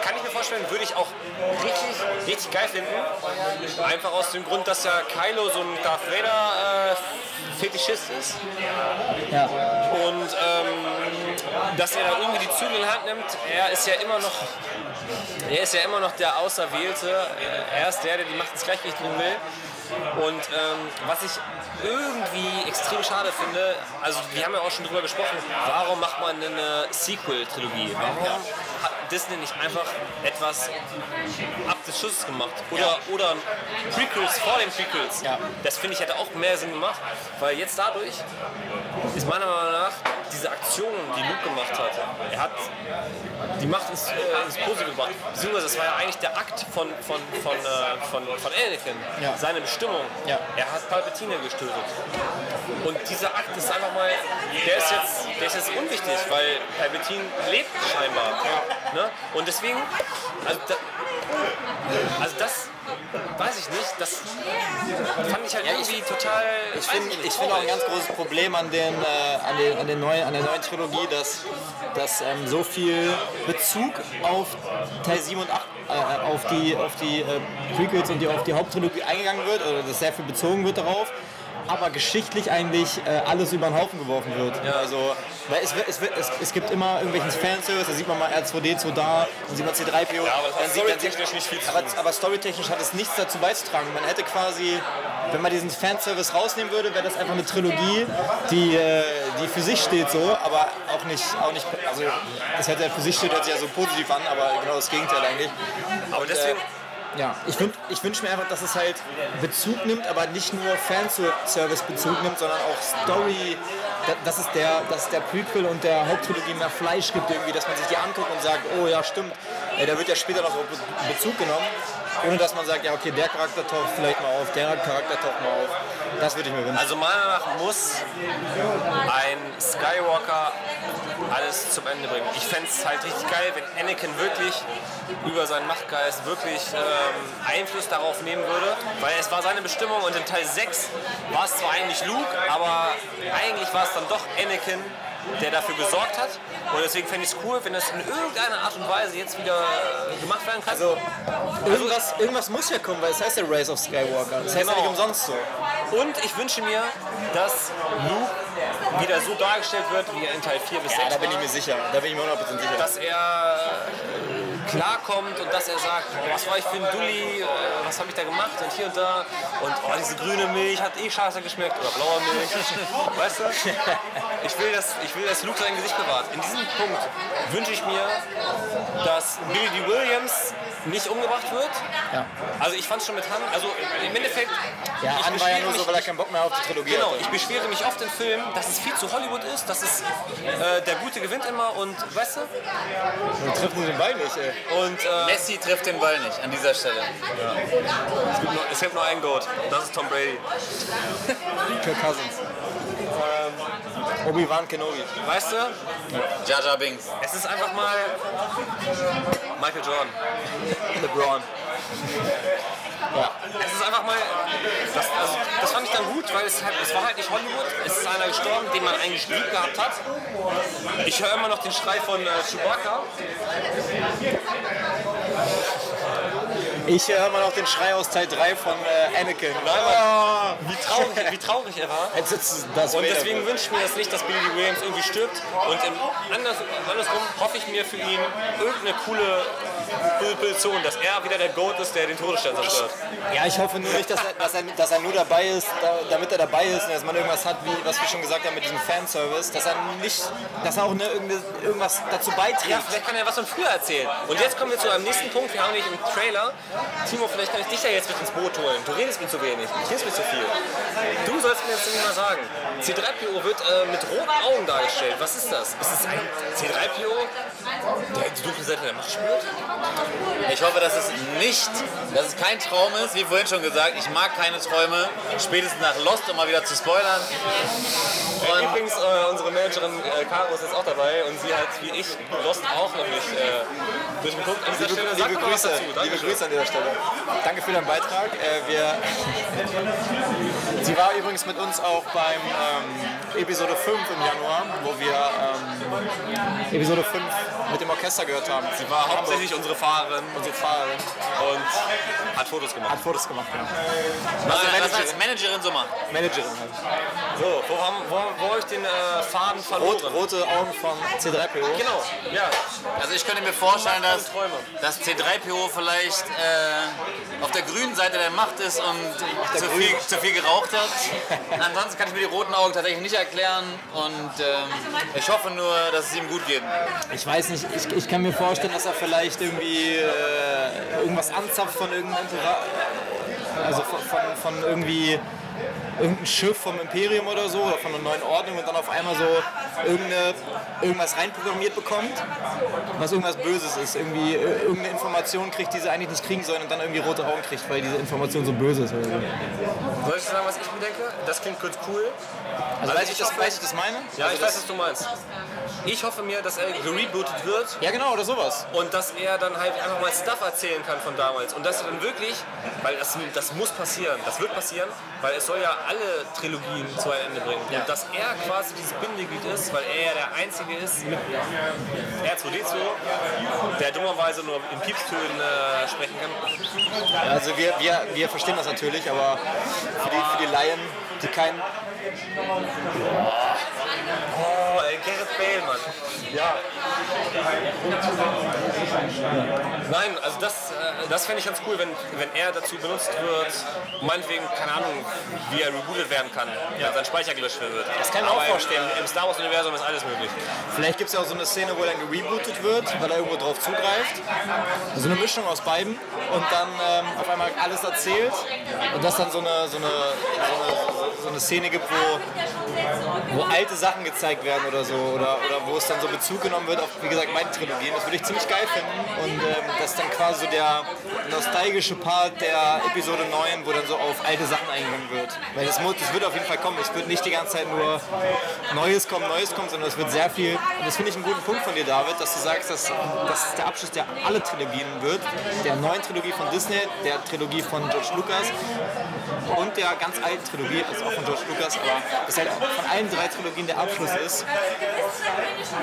kann ich mir vorstellen, würde ich auch richtig, richtig geil finden. Einfach aus dem Grund, dass ja Kylo so ein Darth Vader äh, Fetischist ist Ja. und ähm, dass er da irgendwie die Zügel in die Hand nimmt. Er ist ja immer noch, er ist ja immer noch der Auserwählte. Er ist der, der die Macht ins Gleichgewicht bringen will. Und ähm, was ich irgendwie extrem schade finde, also wir haben ja auch schon drüber gesprochen, warum macht man eine Sequel-Trilogie? Warum hat Disney nicht einfach etwas ab des Schusses gemacht? Oder, oder Prequels vor den Prequels? Ja. Das finde ich hätte auch mehr Sinn gemacht, weil jetzt dadurch ist meiner Meinung nach diese Aktion, die Luke gemacht hat, er hat die Macht ins, äh, ins Positive gebracht. Beziehungsweise das war ja eigentlich der Akt von, von, von, äh, von, von Anakin, Ja. seine Bestimmung. Ja. Er hat Palpatine gestötet. Und dieser Akt ist einfach mal, der ist jetzt, der ist jetzt unwichtig, weil Palpatine lebt scheinbar. Ne? Und deswegen, also, da, also das weiß ich nicht, das fand ich halt irgendwie total. Ich finde ich find auch ein ganz großes Problem an, den, äh, an, den, an, den neuen, an der neuen Trilogie, dass, dass ähm, so viel Bezug auf Teil 7 und 8, äh, auf die, auf die äh, Prequels und die, auf die Haupttrilogie eingegangen wird, oder dass sehr viel bezogen wird darauf, aber geschichtlich eigentlich äh, alles über den Haufen geworfen wird. Also, weil es, es, es, es gibt immer irgendwelchen Fanservice, da sieht man mal R2D2 da, dann sieht man C3PO. Ja, aber das hat storytechnisch nicht viel zu aber, tun. aber storytechnisch hat es nichts dazu beizutragen. Man hätte quasi, wenn man diesen Fanservice rausnehmen würde, wäre das einfach eine Trilogie, die, äh, die für sich steht so, aber auch nicht, auch nicht also das hätte ja für sich steht, hört sich ja so positiv an, aber genau das Gegenteil eigentlich. Aber deswegen, Ja, ich, ich wünsche mir einfach, dass es halt Bezug nimmt, aber nicht nur Fanservice-Bezug nimmt, sondern auch Story, da- dass es, der, dass der Prequel und der Haupttrilogie mehr Fleisch gibt, irgendwie, dass man sich die anguckt und sagt, oh ja, stimmt, da wird ja später noch Bezug genommen, ohne dass man sagt, ja, okay, der Charakter taucht vielleicht mal auf, der Charakter taucht mal auf. Das würde ich mir wünschen. Also meiner Meinung nach muss ein Skywalker alles zum Ende bringen. Ich fände es halt richtig geil, wenn Anakin wirklich über seinen Machtgeist wirklich ähm, Einfluss darauf nehmen würde, weil es war seine Bestimmung und in Teil 6 war es zwar eigentlich Luke, aber eigentlich war es dann doch Anakin, der dafür gesorgt hat. Und deswegen fände ich es cool, wenn das in irgendeiner Art und Weise jetzt wieder äh, gemacht werden kann. Also, irgendwas, irgendwas muss ja kommen, weil es heißt ja Rise of Skywalker. Das heißt ja Genau. nicht umsonst so. Und ich wünsche mir, dass Luke wieder so dargestellt wird, wie er in Teil 4 bis 6 Ja, da bin ich mir sicher. Da bin ich mir 100% sicher. dass er äh, klarkommt und dass er sagt, boah, was war ich für ein Dulli, äh, was habe ich da gemacht und hier und da und oh, diese grüne Milch hat eh scheiße geschmeckt oder blaue Milch, weißt du? Ich will, dass, ich will, dass Luke sein Gesicht bewahrt. In diesem Punkt wünsche ich mir, dass Billy D. Williams nicht umgebracht wird. Ja. Also ich fand es schon mit Han, also im Endeffekt, Ja, ich Han war ja nur so, mich- weil er keinen Bock mehr auf die Trilogie Genau, hatte. ich beschwere mich oft in Filmen, dass es viel zu Hollywood ist, dass es äh, der Gute gewinnt immer und weißt du? Dann trifft nur den Ball nicht, ey. Und äh, Messi trifft den Ball nicht an dieser Stelle. es, gibt nur, es gibt nur einen Goat, das ist Tom Brady. Kirk Cousins. Obi-Wan Kenobi. Weißt du, Jar Jar Binks. es ist einfach mal Michael Jordan. LeBron. Ja. Es ist einfach mal, das, also, das fand ich dann gut, weil es, halt, es war halt nicht Hollywood, es ist einer gestorben, den man eigentlich lieb gehabt hat. Ich höre immer noch den Schrei von äh, Chewbacca. Ich höre mal noch den Schrei aus Teil 3 von äh, Anakin. Nein, Wie traurig, wie traurig er war. Und deswegen wünsche ich mir das nicht, dass Billy Williams irgendwie stirbt. Und im anders, andersrum hoffe ich mir für ihn irgendeine coole Position, dass er wieder der Goat ist, der den Todesstern zerstört. Ja, ich hoffe nur nicht, dass er, dass er, dass er nur dabei ist, da, damit er dabei ist und dass man irgendwas hat, wie was wir schon gesagt haben mit diesem Fanservice, dass er nicht, dass er auch ne, irgendwas dazu beiträgt. Ja, vielleicht kann er was von früher erzählen. Und jetzt kommen wir zu einem nächsten Punkt. Wir haben nämlich im Trailer. Timo, vielleicht kann ich dich ja jetzt mit ins Boot holen. Du redest mir zu wenig. Du redest mir zu viel. Du sollst mir jetzt nämlich mal sagen. C3PO wird äh, mit roten Augen dargestellt. Was ist das? Ist es ein C3PO, der die dunkle Seite der Macht spürt? Ich hoffe, dass es nicht, dass es kein Traum ist, wie vorhin schon gesagt. Ich mag keine Träume, spätestens nach Lost, um mal wieder zu spoilern. Und Übrigens, äh, unsere Managerin äh, Caro ist jetzt auch dabei und sie hat, wie ich, Lost auch noch nicht äh, durchgeguckt. An dieser Stelle Liebe mal was Grüße, liebe. Grüße an dieser Stelle. Danke für deinen Beitrag. Äh, wir Sie war übrigens mit uns auch beim ähm, Episode 5 im Januar, wo wir ähm, Episode 5 mit dem Orchester gehört haben. Sie War hauptsächlich unsere Fahrerin unsere Fahrerin. und hat Fotos gemacht. Hat Fotos gemacht, ja. was, Nein, Managerin. als Managerin so macht. Managerin halt. So, wo haben, wo, wo habe ich den äh, Faden verloren? Rot, rote Augen von C3PO. Genau, ja. Also ich könnte mir vorstellen, dass, dass C3PO vielleicht äh, auf der grünen Seite der Macht ist und zu viel, zu viel geraucht hat. Ansonsten kann ich mir die roten Augen tatsächlich nicht erklären und ähm, ich hoffe nur, dass es ihm gut geht. Ich weiß nicht, ich, ich kann mir vorstellen, dass er vielleicht irgendwie äh, irgendwas anzapft von irgendeinem Impera also von, von, von irgendwie irgendein Schiff vom Imperium oder so oder von einer neuen Ordnung und dann auf einmal so irgendwas reinprogrammiert bekommt, was irgendwas Böses ist. Irgendwie äh, irgendeine Information kriegt, die sie eigentlich nicht kriegen sollen und dann irgendwie rote Augen kriegt, weil diese Information so böse ist. Oder so. Soll ich sagen, was ich mir denke? Das klingt kurz cool. Also, Also weiß ich ich, das, hoffe- weiß ich das meine? Ja, also ich weiß, was du meinst. Ich hoffe mir, dass er gerebootet wird Ja, genau, oder sowas. und dass er dann halt einfach mal Stuff erzählen kann von damals. Und dass er dann wirklich, weil das, das muss passieren, das wird passieren, weil es soll ja alle Trilogien zu einem Ende bringen. Und dass er quasi dieses Bindeglied ist, weil er ja der Einzige ist mit R2D2, der dummerweise nur in Piepstönen äh, sprechen kann. Also wir, wir, wir verstehen das natürlich, aber für die, für die Laien, die keinen... Oh, ey, Gareth Bale, Mann. Ja. Nein, also das, äh, das fände ich ganz cool, wenn, wenn er dazu benutzt wird, meinetwegen, keine Ahnung, wie er rebootet werden kann, wenn sein Speicher gelöscht wird. Das kann ich auch vorstellen. Im, im Star Wars-Universum ist alles möglich. Vielleicht gibt es ja auch so eine Szene, wo er dann gerebootet wird, weil er irgendwo drauf zugreift. Also eine Mischung aus beiden und dann ähm, auf einmal alles erzählt und das dann so eine, so eine, so eine, so eine Szene gibt, wo, wo alte Sachen gezeigt werden oder so oder, oder wo es dann so Bezug genommen wird auf, wie gesagt, meine Trilogien. Das würde ich ziemlich geil finden und ähm, das ist dann quasi so der nostalgische Part der Episode 9, wo dann so auf alte Sachen eingegangen wird. Weil das, das wird auf jeden Fall kommen. Es wird nicht die ganze Zeit nur Neues kommen, Neues kommen, sondern es wird sehr viel. Und das finde ich einen guten Punkt von dir, David, dass du sagst, dass das der Abschluss der alle Trilogien wird. Der neuen Trilogie von Disney, der Trilogie von George Lucas und der ganz alten Trilogie, also auch von George Lucas, aber dass halt von allen drei Trilogien der Abschluss ist.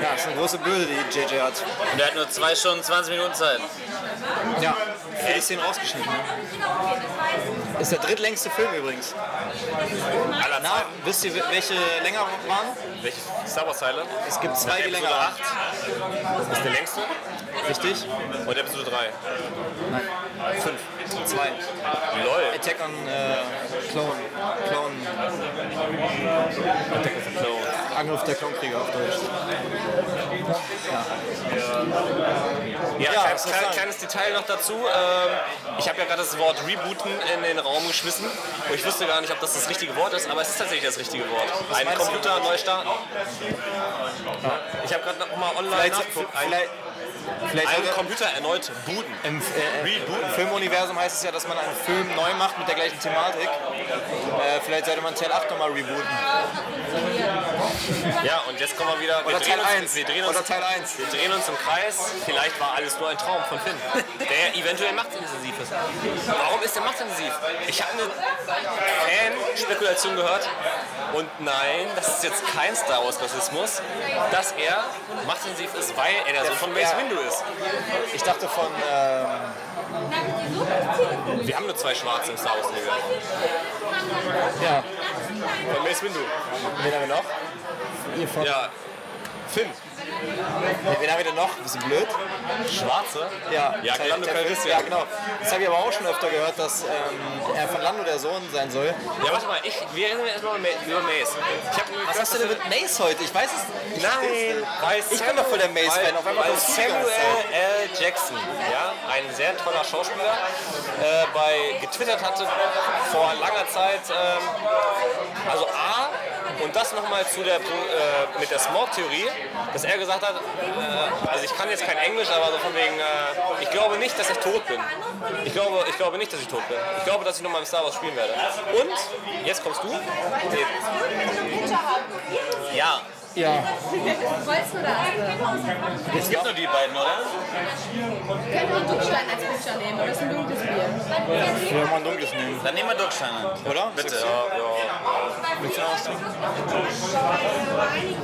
Ja, das ist eine große Bürde, die JJ hat. Und er hat nur 2 Stunden 20 Minuten Zeit. Ja, viele Szenen rausgeschnitten. Ne? Ist der drittlängste Film übrigens. Aller Na, wisst ihr, welche länger waren? Welche Star Wars-Teile? Es gibt zwei, die länger waren. 8 ist der längste Richtig? und Episode 3. Fünf. Zwei. Lol. Attack on äh, Clone. Clone. Angriff der Klonkrieger auf Deutsch. Ja, Ja, klein, soll ich klein, sagen? kleines Detail noch dazu. Ähm, ich habe ja gerade das Wort Rebooten in den Raum geschmissen. Und ich wusste gar nicht, ob das das richtige Wort ist, aber es ist tatsächlich das richtige Wort. Ein? Computer neu starten. Ich habe gerade noch mal online Vielleicht, nachgeguckt. Ein, vielleicht, vielleicht ein Computer erneut booten. Im, äh, äh, Im Filmuniversum heißt es ja, dass man einen Film neu macht mit der gleichen Thematik. Äh, vielleicht sollte man Teil 8 nochmal rebooten. Ja, und jetzt kommen wir wieder. Wir Oder drehen Teil uns, 1. Wir drehen uns, Oder Teil 1. wir drehen uns im Kreis. Vielleicht war alles nur ein Traum von Finn, der eventuell machtintensiv ist. Warum ist der machtintensiv? Ich habe eine Fan-Spekulation gehört. Und nein, das ist jetzt kein Star Wars-Rassismus, dass er machtintensiv ist, weil er der Sohn von Mace. Windu ist. Ich dachte von. ähm, Wir haben nur zwei Schwarze im Star Wars-Universum. ja, Von Mace Windu. wen haben wir noch? Ihr von. Ja, Finn. Wen haben wir denn noch? Bist du blöd? Schwarze? Ja, Ja, Teil- Lando Calrissian. Ja, genau. Das habe ich aber auch schon öfter gehört, dass ähm, er von Lando der Sohn sein soll. Ja, warte mal, ich, wir reden erstmal über Ma- über Mace. Ich habe Was hast du denn mit Mace heute? Ich weiß es nicht. Nein, weil Ich bin doch voll der Mace-Fan. Auf einmal weil Samuel L. Jackson, ja, ein sehr toller Schauspieler, äh, bei getwittert hatte vor langer Zeit, ähm, also A, und das nochmal zu der, äh, mit der Smog-Theorie, dass er gesagt hat, äh, also ich kann jetzt kein Englisch, aber so von wegen, äh, ich glaube nicht, dass ich tot bin. Ich glaube, ich glaube nicht, dass ich tot bin. Ich glaube, dass ich nochmal im Star Wars spielen werde. Und, jetzt kommst du. Ja, Ja, du das? Es gibt nur die beiden, oder? Können wir Duckstein als Picture nehmen? Oder ist ein dunkles Bier? ich will mal ein dunkles nehmen. Dann nehmen wir Ducksteine. Oder? Bitte. ja, ja. Willst du noch was trinken?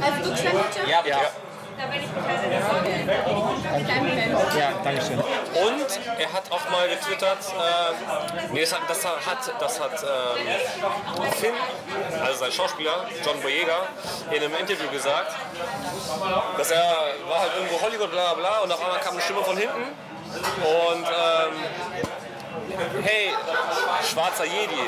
Also Duckstein Picture? Ja, bitte. Da bin ich mit. Ja, danke schön. Und er hat auch mal getwittert, äh, nee, das hat, das hat, das hat ähm, Finn, also sein Schauspieler, John Boyega, in einem Interview gesagt, dass er war halt irgendwo Hollywood, bla bla bla, und auf einmal kam eine Stimme von hinten und ähm, hey, schwarzer Jedi.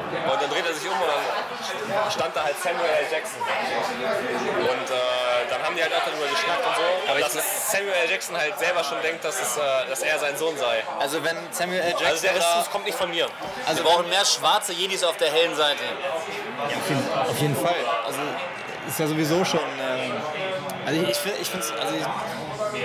Und dann dreht er sich um und dann stand da halt Samuel L. Jackson. Und äh, dann haben die halt auch darüber geschnackt und so. Aber dass es Samuel L. Jackson halt selber schon denkt, dass, es, äh, dass er sein Sohn sei. Also wenn Samuel L. Jackson Also der Rassismus kommt nicht von mir. also Wir brauchen mehr schwarze Jedis auf der hellen Seite. auf jeden, auf jeden Fall. Also ist ja sowieso schon. ähm, also ich, ich finde ich find's, also ich,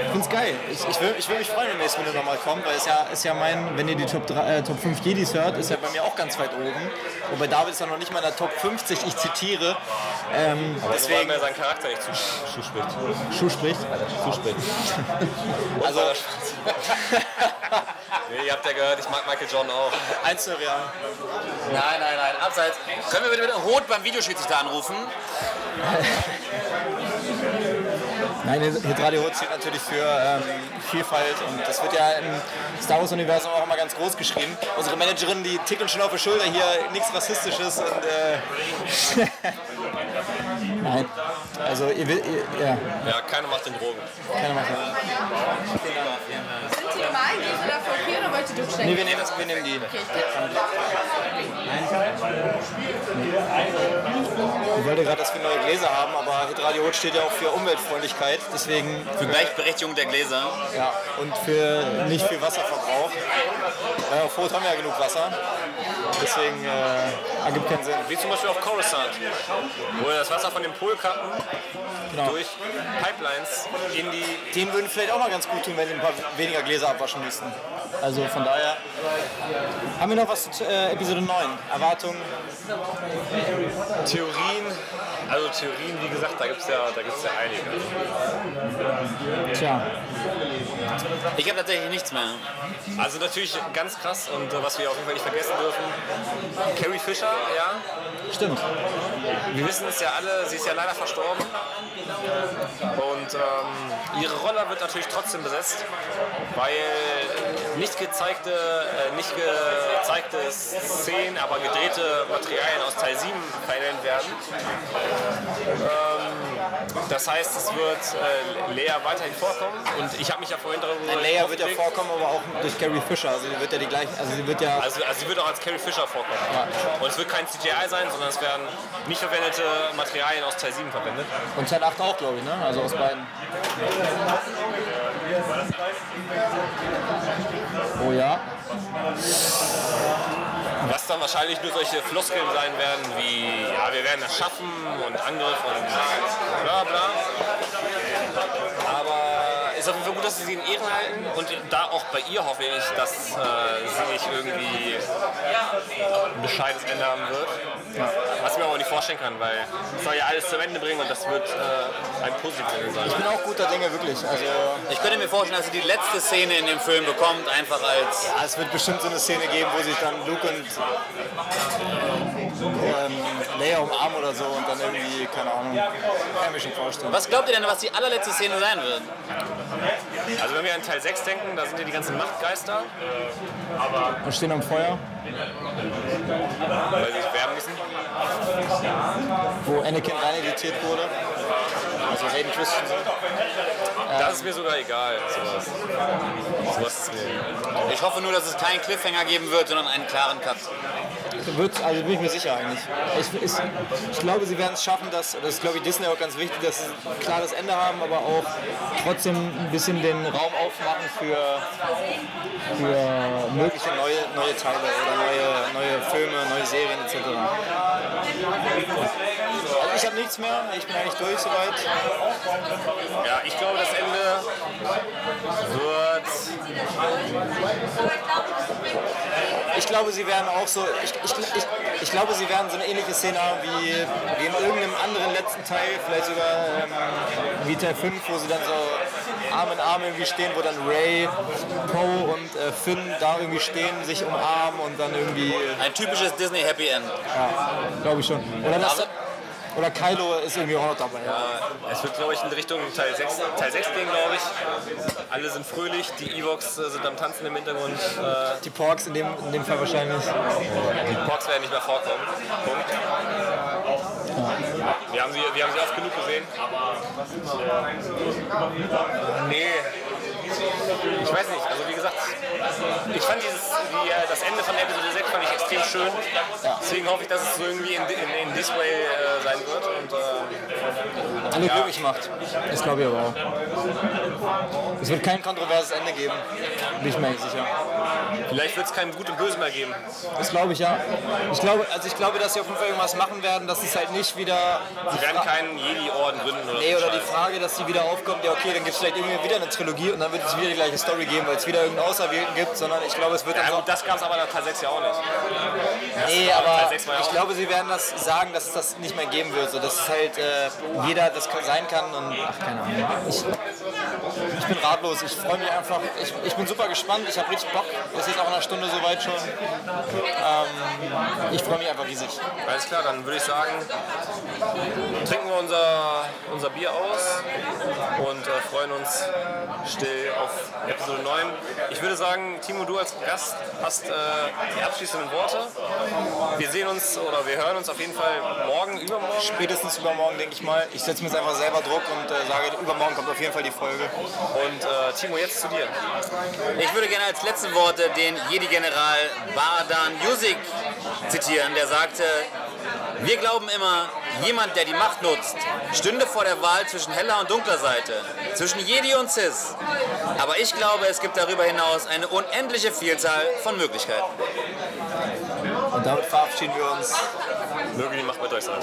ich find's geil. Ich, ich, will, ich will mich freuen, wenn Mace Windu nochmal kommt, weil es ja, ist ja mein, wenn ihr die Top, 3, äh, Top 5 Jedis hört, ist ja bei mir auch ganz weit oben. Wobei David ist ja noch nicht mal in der Top 50, ich zitiere. Ähm, Deswegen deswegen mir sein Charakter nicht zuspricht. Schuh spricht. zuspricht. Also Nee, ihr habt ja gehört, ich mag Michael Jordan auch. eins zu real. Nein, nein, nein, abseits. Können wir bitte mit Rot beim Videoschiedsrichter anrufen? Nein, Hitradio Hot steht natürlich für ähm, Vielfalt und das wird ja im Star Wars Universum auch immer ganz groß geschrieben. Unsere Managerin, die tickt uns schon auf die Schulter hier, nichts Rassistisches und äh, Nein. Also, ihr, will- ihr, ja, Ja, keiner macht den Drogen. keiner macht das. Sind die normal? Gehst du dafür okay oder wollt ihr durchstecken? Nee, wir nehmen, das, wir nehmen die. Okay, ich wollte gerade, dass wir neue Gläser haben, aber Hitradio Hot steht ja auch für Umweltfreundlichkeit, deswegen Für Gleichberechtigung der Gläser. ja und für nicht viel Wasserverbrauch. Weil auf Rot haben wir ja genug Wasser, deswegen äh, ergibt keinen Sinn. Wie zum Beispiel auf Coruscant, wo wir das Wasser von den Polkappen Genau. durch Pipelines in die Denen würden vielleicht auch mal ganz gut tun, wenn sie ein paar weniger Gläser abwaschen müssten. Also von daher haben wir noch was zu äh, Episode 9. Erwartungen. Theorien. Also Theorien, wie gesagt, da gibt es ja, da gibt's ja einige. Tja, Ich habe tatsächlich nichts mehr. Also natürlich ganz krass und äh, was wir auf jeden Fall nicht vergessen dürfen, Carrie Fisher, ja. stimmt. Wir wissen es ja alle, sie ist ja leider verstorben. Und ähm, ihre Rolle wird natürlich trotzdem besetzt, weil nicht gezeigte, äh, nicht gezeigte Szenen, aber gedrehte Materialien aus Teil 7 verwendet werden. Ähm, das heißt, es wird äh, Lea weiterhin vorkommen und ich habe mich ja vorhin darüber Leia wird ja vorkommen, aber auch durch Carrie Fisher. Also sie wird ja die gleichen, also sie wird ja Also, also sie wird auch als Carrie Fisher vorkommen. Und es wird kein CGI sein, sondern es werden nicht verwendete Materialien aus Teil 7 verwendet. und Teil 8 auch, glaube ich, ne? Also aus beiden. Oh ja. Was dann wahrscheinlich nur solche Floskeln sein werden wie, ja, wir werden das schaffen und Angriff und bla bla. Ist auf jeden Fall gut, dass sie sie in Ehren halten und da auch bei ihr hoffe ich, dass äh, sie nicht irgendwie ein bescheidenes Ende haben wird. Was ich mir aber nicht vorstellen kann, weil es soll ja alles zum Ende bringen und das wird äh, ein positives sein. Ich bin auch guter Dinge, wirklich. Also Ich könnte mir vorstellen, dass sie die letzte Szene in dem Film bekommt, einfach als ja, es wird bestimmt so eine Szene geben, wo sich dann Luke und ähm, Leia umarmen oder so und dann irgendwie, keine Ahnung, kann ich mir schon vorstellen. Was glaubt ihr denn, was die allerletzte Szene sein wird? Also wenn wir an Teil 6 denken, da sind ja die ganzen Machtgeister, Und stehen am Feuer, weil sie sich werben müssen. wo Anakin rein editiert wurde. Also Hayden Christensen. Das ist mir sogar egal, sowas. Sowas ist mir Ich hoffe nur, dass es keinen Cliffhanger geben wird, sondern einen klaren Cut. Wird, also bin ich mir sicher eigentlich. Ich, ich, ich glaube, sie werden es schaffen, dass, das ist glaube ich Disney auch ganz wichtig, dass sie ein klares Ende haben, aber auch trotzdem ein bisschen den Raum aufmachen für, für mögliche neue, neue Teile oder neue, neue Filme, neue Serien etc. Ich habe nichts mehr, ich bin eigentlich durch soweit. Ja, ich glaube, das Ende wird. Ich glaube, sie werden auch so, ich, ich, ich, ich glaube, sie werden so eine ähnliche Szene haben wie, wie in irgendeinem anderen letzten Teil, vielleicht sogar ähm, wie Teil 5, wo sie dann so Arm in Arm irgendwie stehen, wo dann Ray, Poe und äh, Finn da irgendwie stehen, sich umarmen und dann irgendwie, Ein typisches Disney Happy End. glaube ich schon. Oder, das, oder Kylo ist irgendwie auch noch dabei. Es wird, glaube ich, in Richtung Teil 6, Teil 6 gehen, glaube ich. Alle sind fröhlich, die Evox äh, sind am Tanzen im Hintergrund. Äh, Die Porks in dem, in dem Fall wahrscheinlich. die Porks werden nicht mehr vorkommen. Punkt. Wir haben sie, wir haben sie oft genug gesehen. Nee. Ich weiß nicht, ich fand dieses, die, äh, das Ende von Episode 6 fand ich extrem schön. Deswegen hoffe ich, dass es so irgendwie in, in, in this way äh, sein wird. Und, äh, Alle glücklich macht. Das glaube ich aber auch. Es wird kein kontroverses Ende geben. Bin ich mir eigentlich sicher. vielleicht wird es kein Gut und Böse mehr geben. Das glaube ich ja. Ich glaube, also ich glaube, dass sie auf jeden Fall irgendwas machen werden, dass es halt nicht wieder. Sie werden keinen Jedi-Orden gründen oder Nee, oder die. Frage, dass sie wieder aufkommt, ja okay, dann gibt es vielleicht irgendwie wieder eine Trilogie und dann wird es wieder die gleiche Story geben, weil es wieder irgendeinen Auserwählten gibt, sondern ich glaube, es wird dann Ja so. gut, das gab es aber nach Teil 6 ja auch nicht. Nee, Teil aber 6 war ja ich glaube, sie werden das sagen, dass es das nicht mehr geben wird, so dass es halt äh, jeder das sein kann und ach, keine Ahnung. Ich, ich bin ratlos. Ich freue mich einfach. Ich, ich bin super gespannt. Ich habe richtig Bock. Es ist jetzt auch in einer Stunde soweit schon. Ähm, ich freue mich einfach riesig. Alles klar, dann würde ich sagen, trinken wir unser, unser Bier aus und äh, freuen uns still auf Episode 9. Ich würde sagen, Timo, du als Gast hast äh, die abschließenden Worte. Wir sehen uns oder wir hören uns auf jeden Fall morgen, übermorgen. Spätestens übermorgen, denke ich mal. Ich setze mir jetzt einfach selber Druck und äh, sage, übermorgen kommt auf jeden Fall die Folge. Und äh, Timo, jetzt zu dir. Ich würde gerne als letzte Worte den Jedi-General Bardan Yusik zitieren, der sagte, wir glauben immer, jemand, der die Macht nutzt, stünde vor der Wahl zwischen heller und dunkler Seite, zwischen Jedi und Cis. Aber ich glaube, es gibt darüber hinaus eine unendliche Vielzahl von Möglichkeiten. Und damit verabschieden wir uns. Möge die Macht mit euch sein.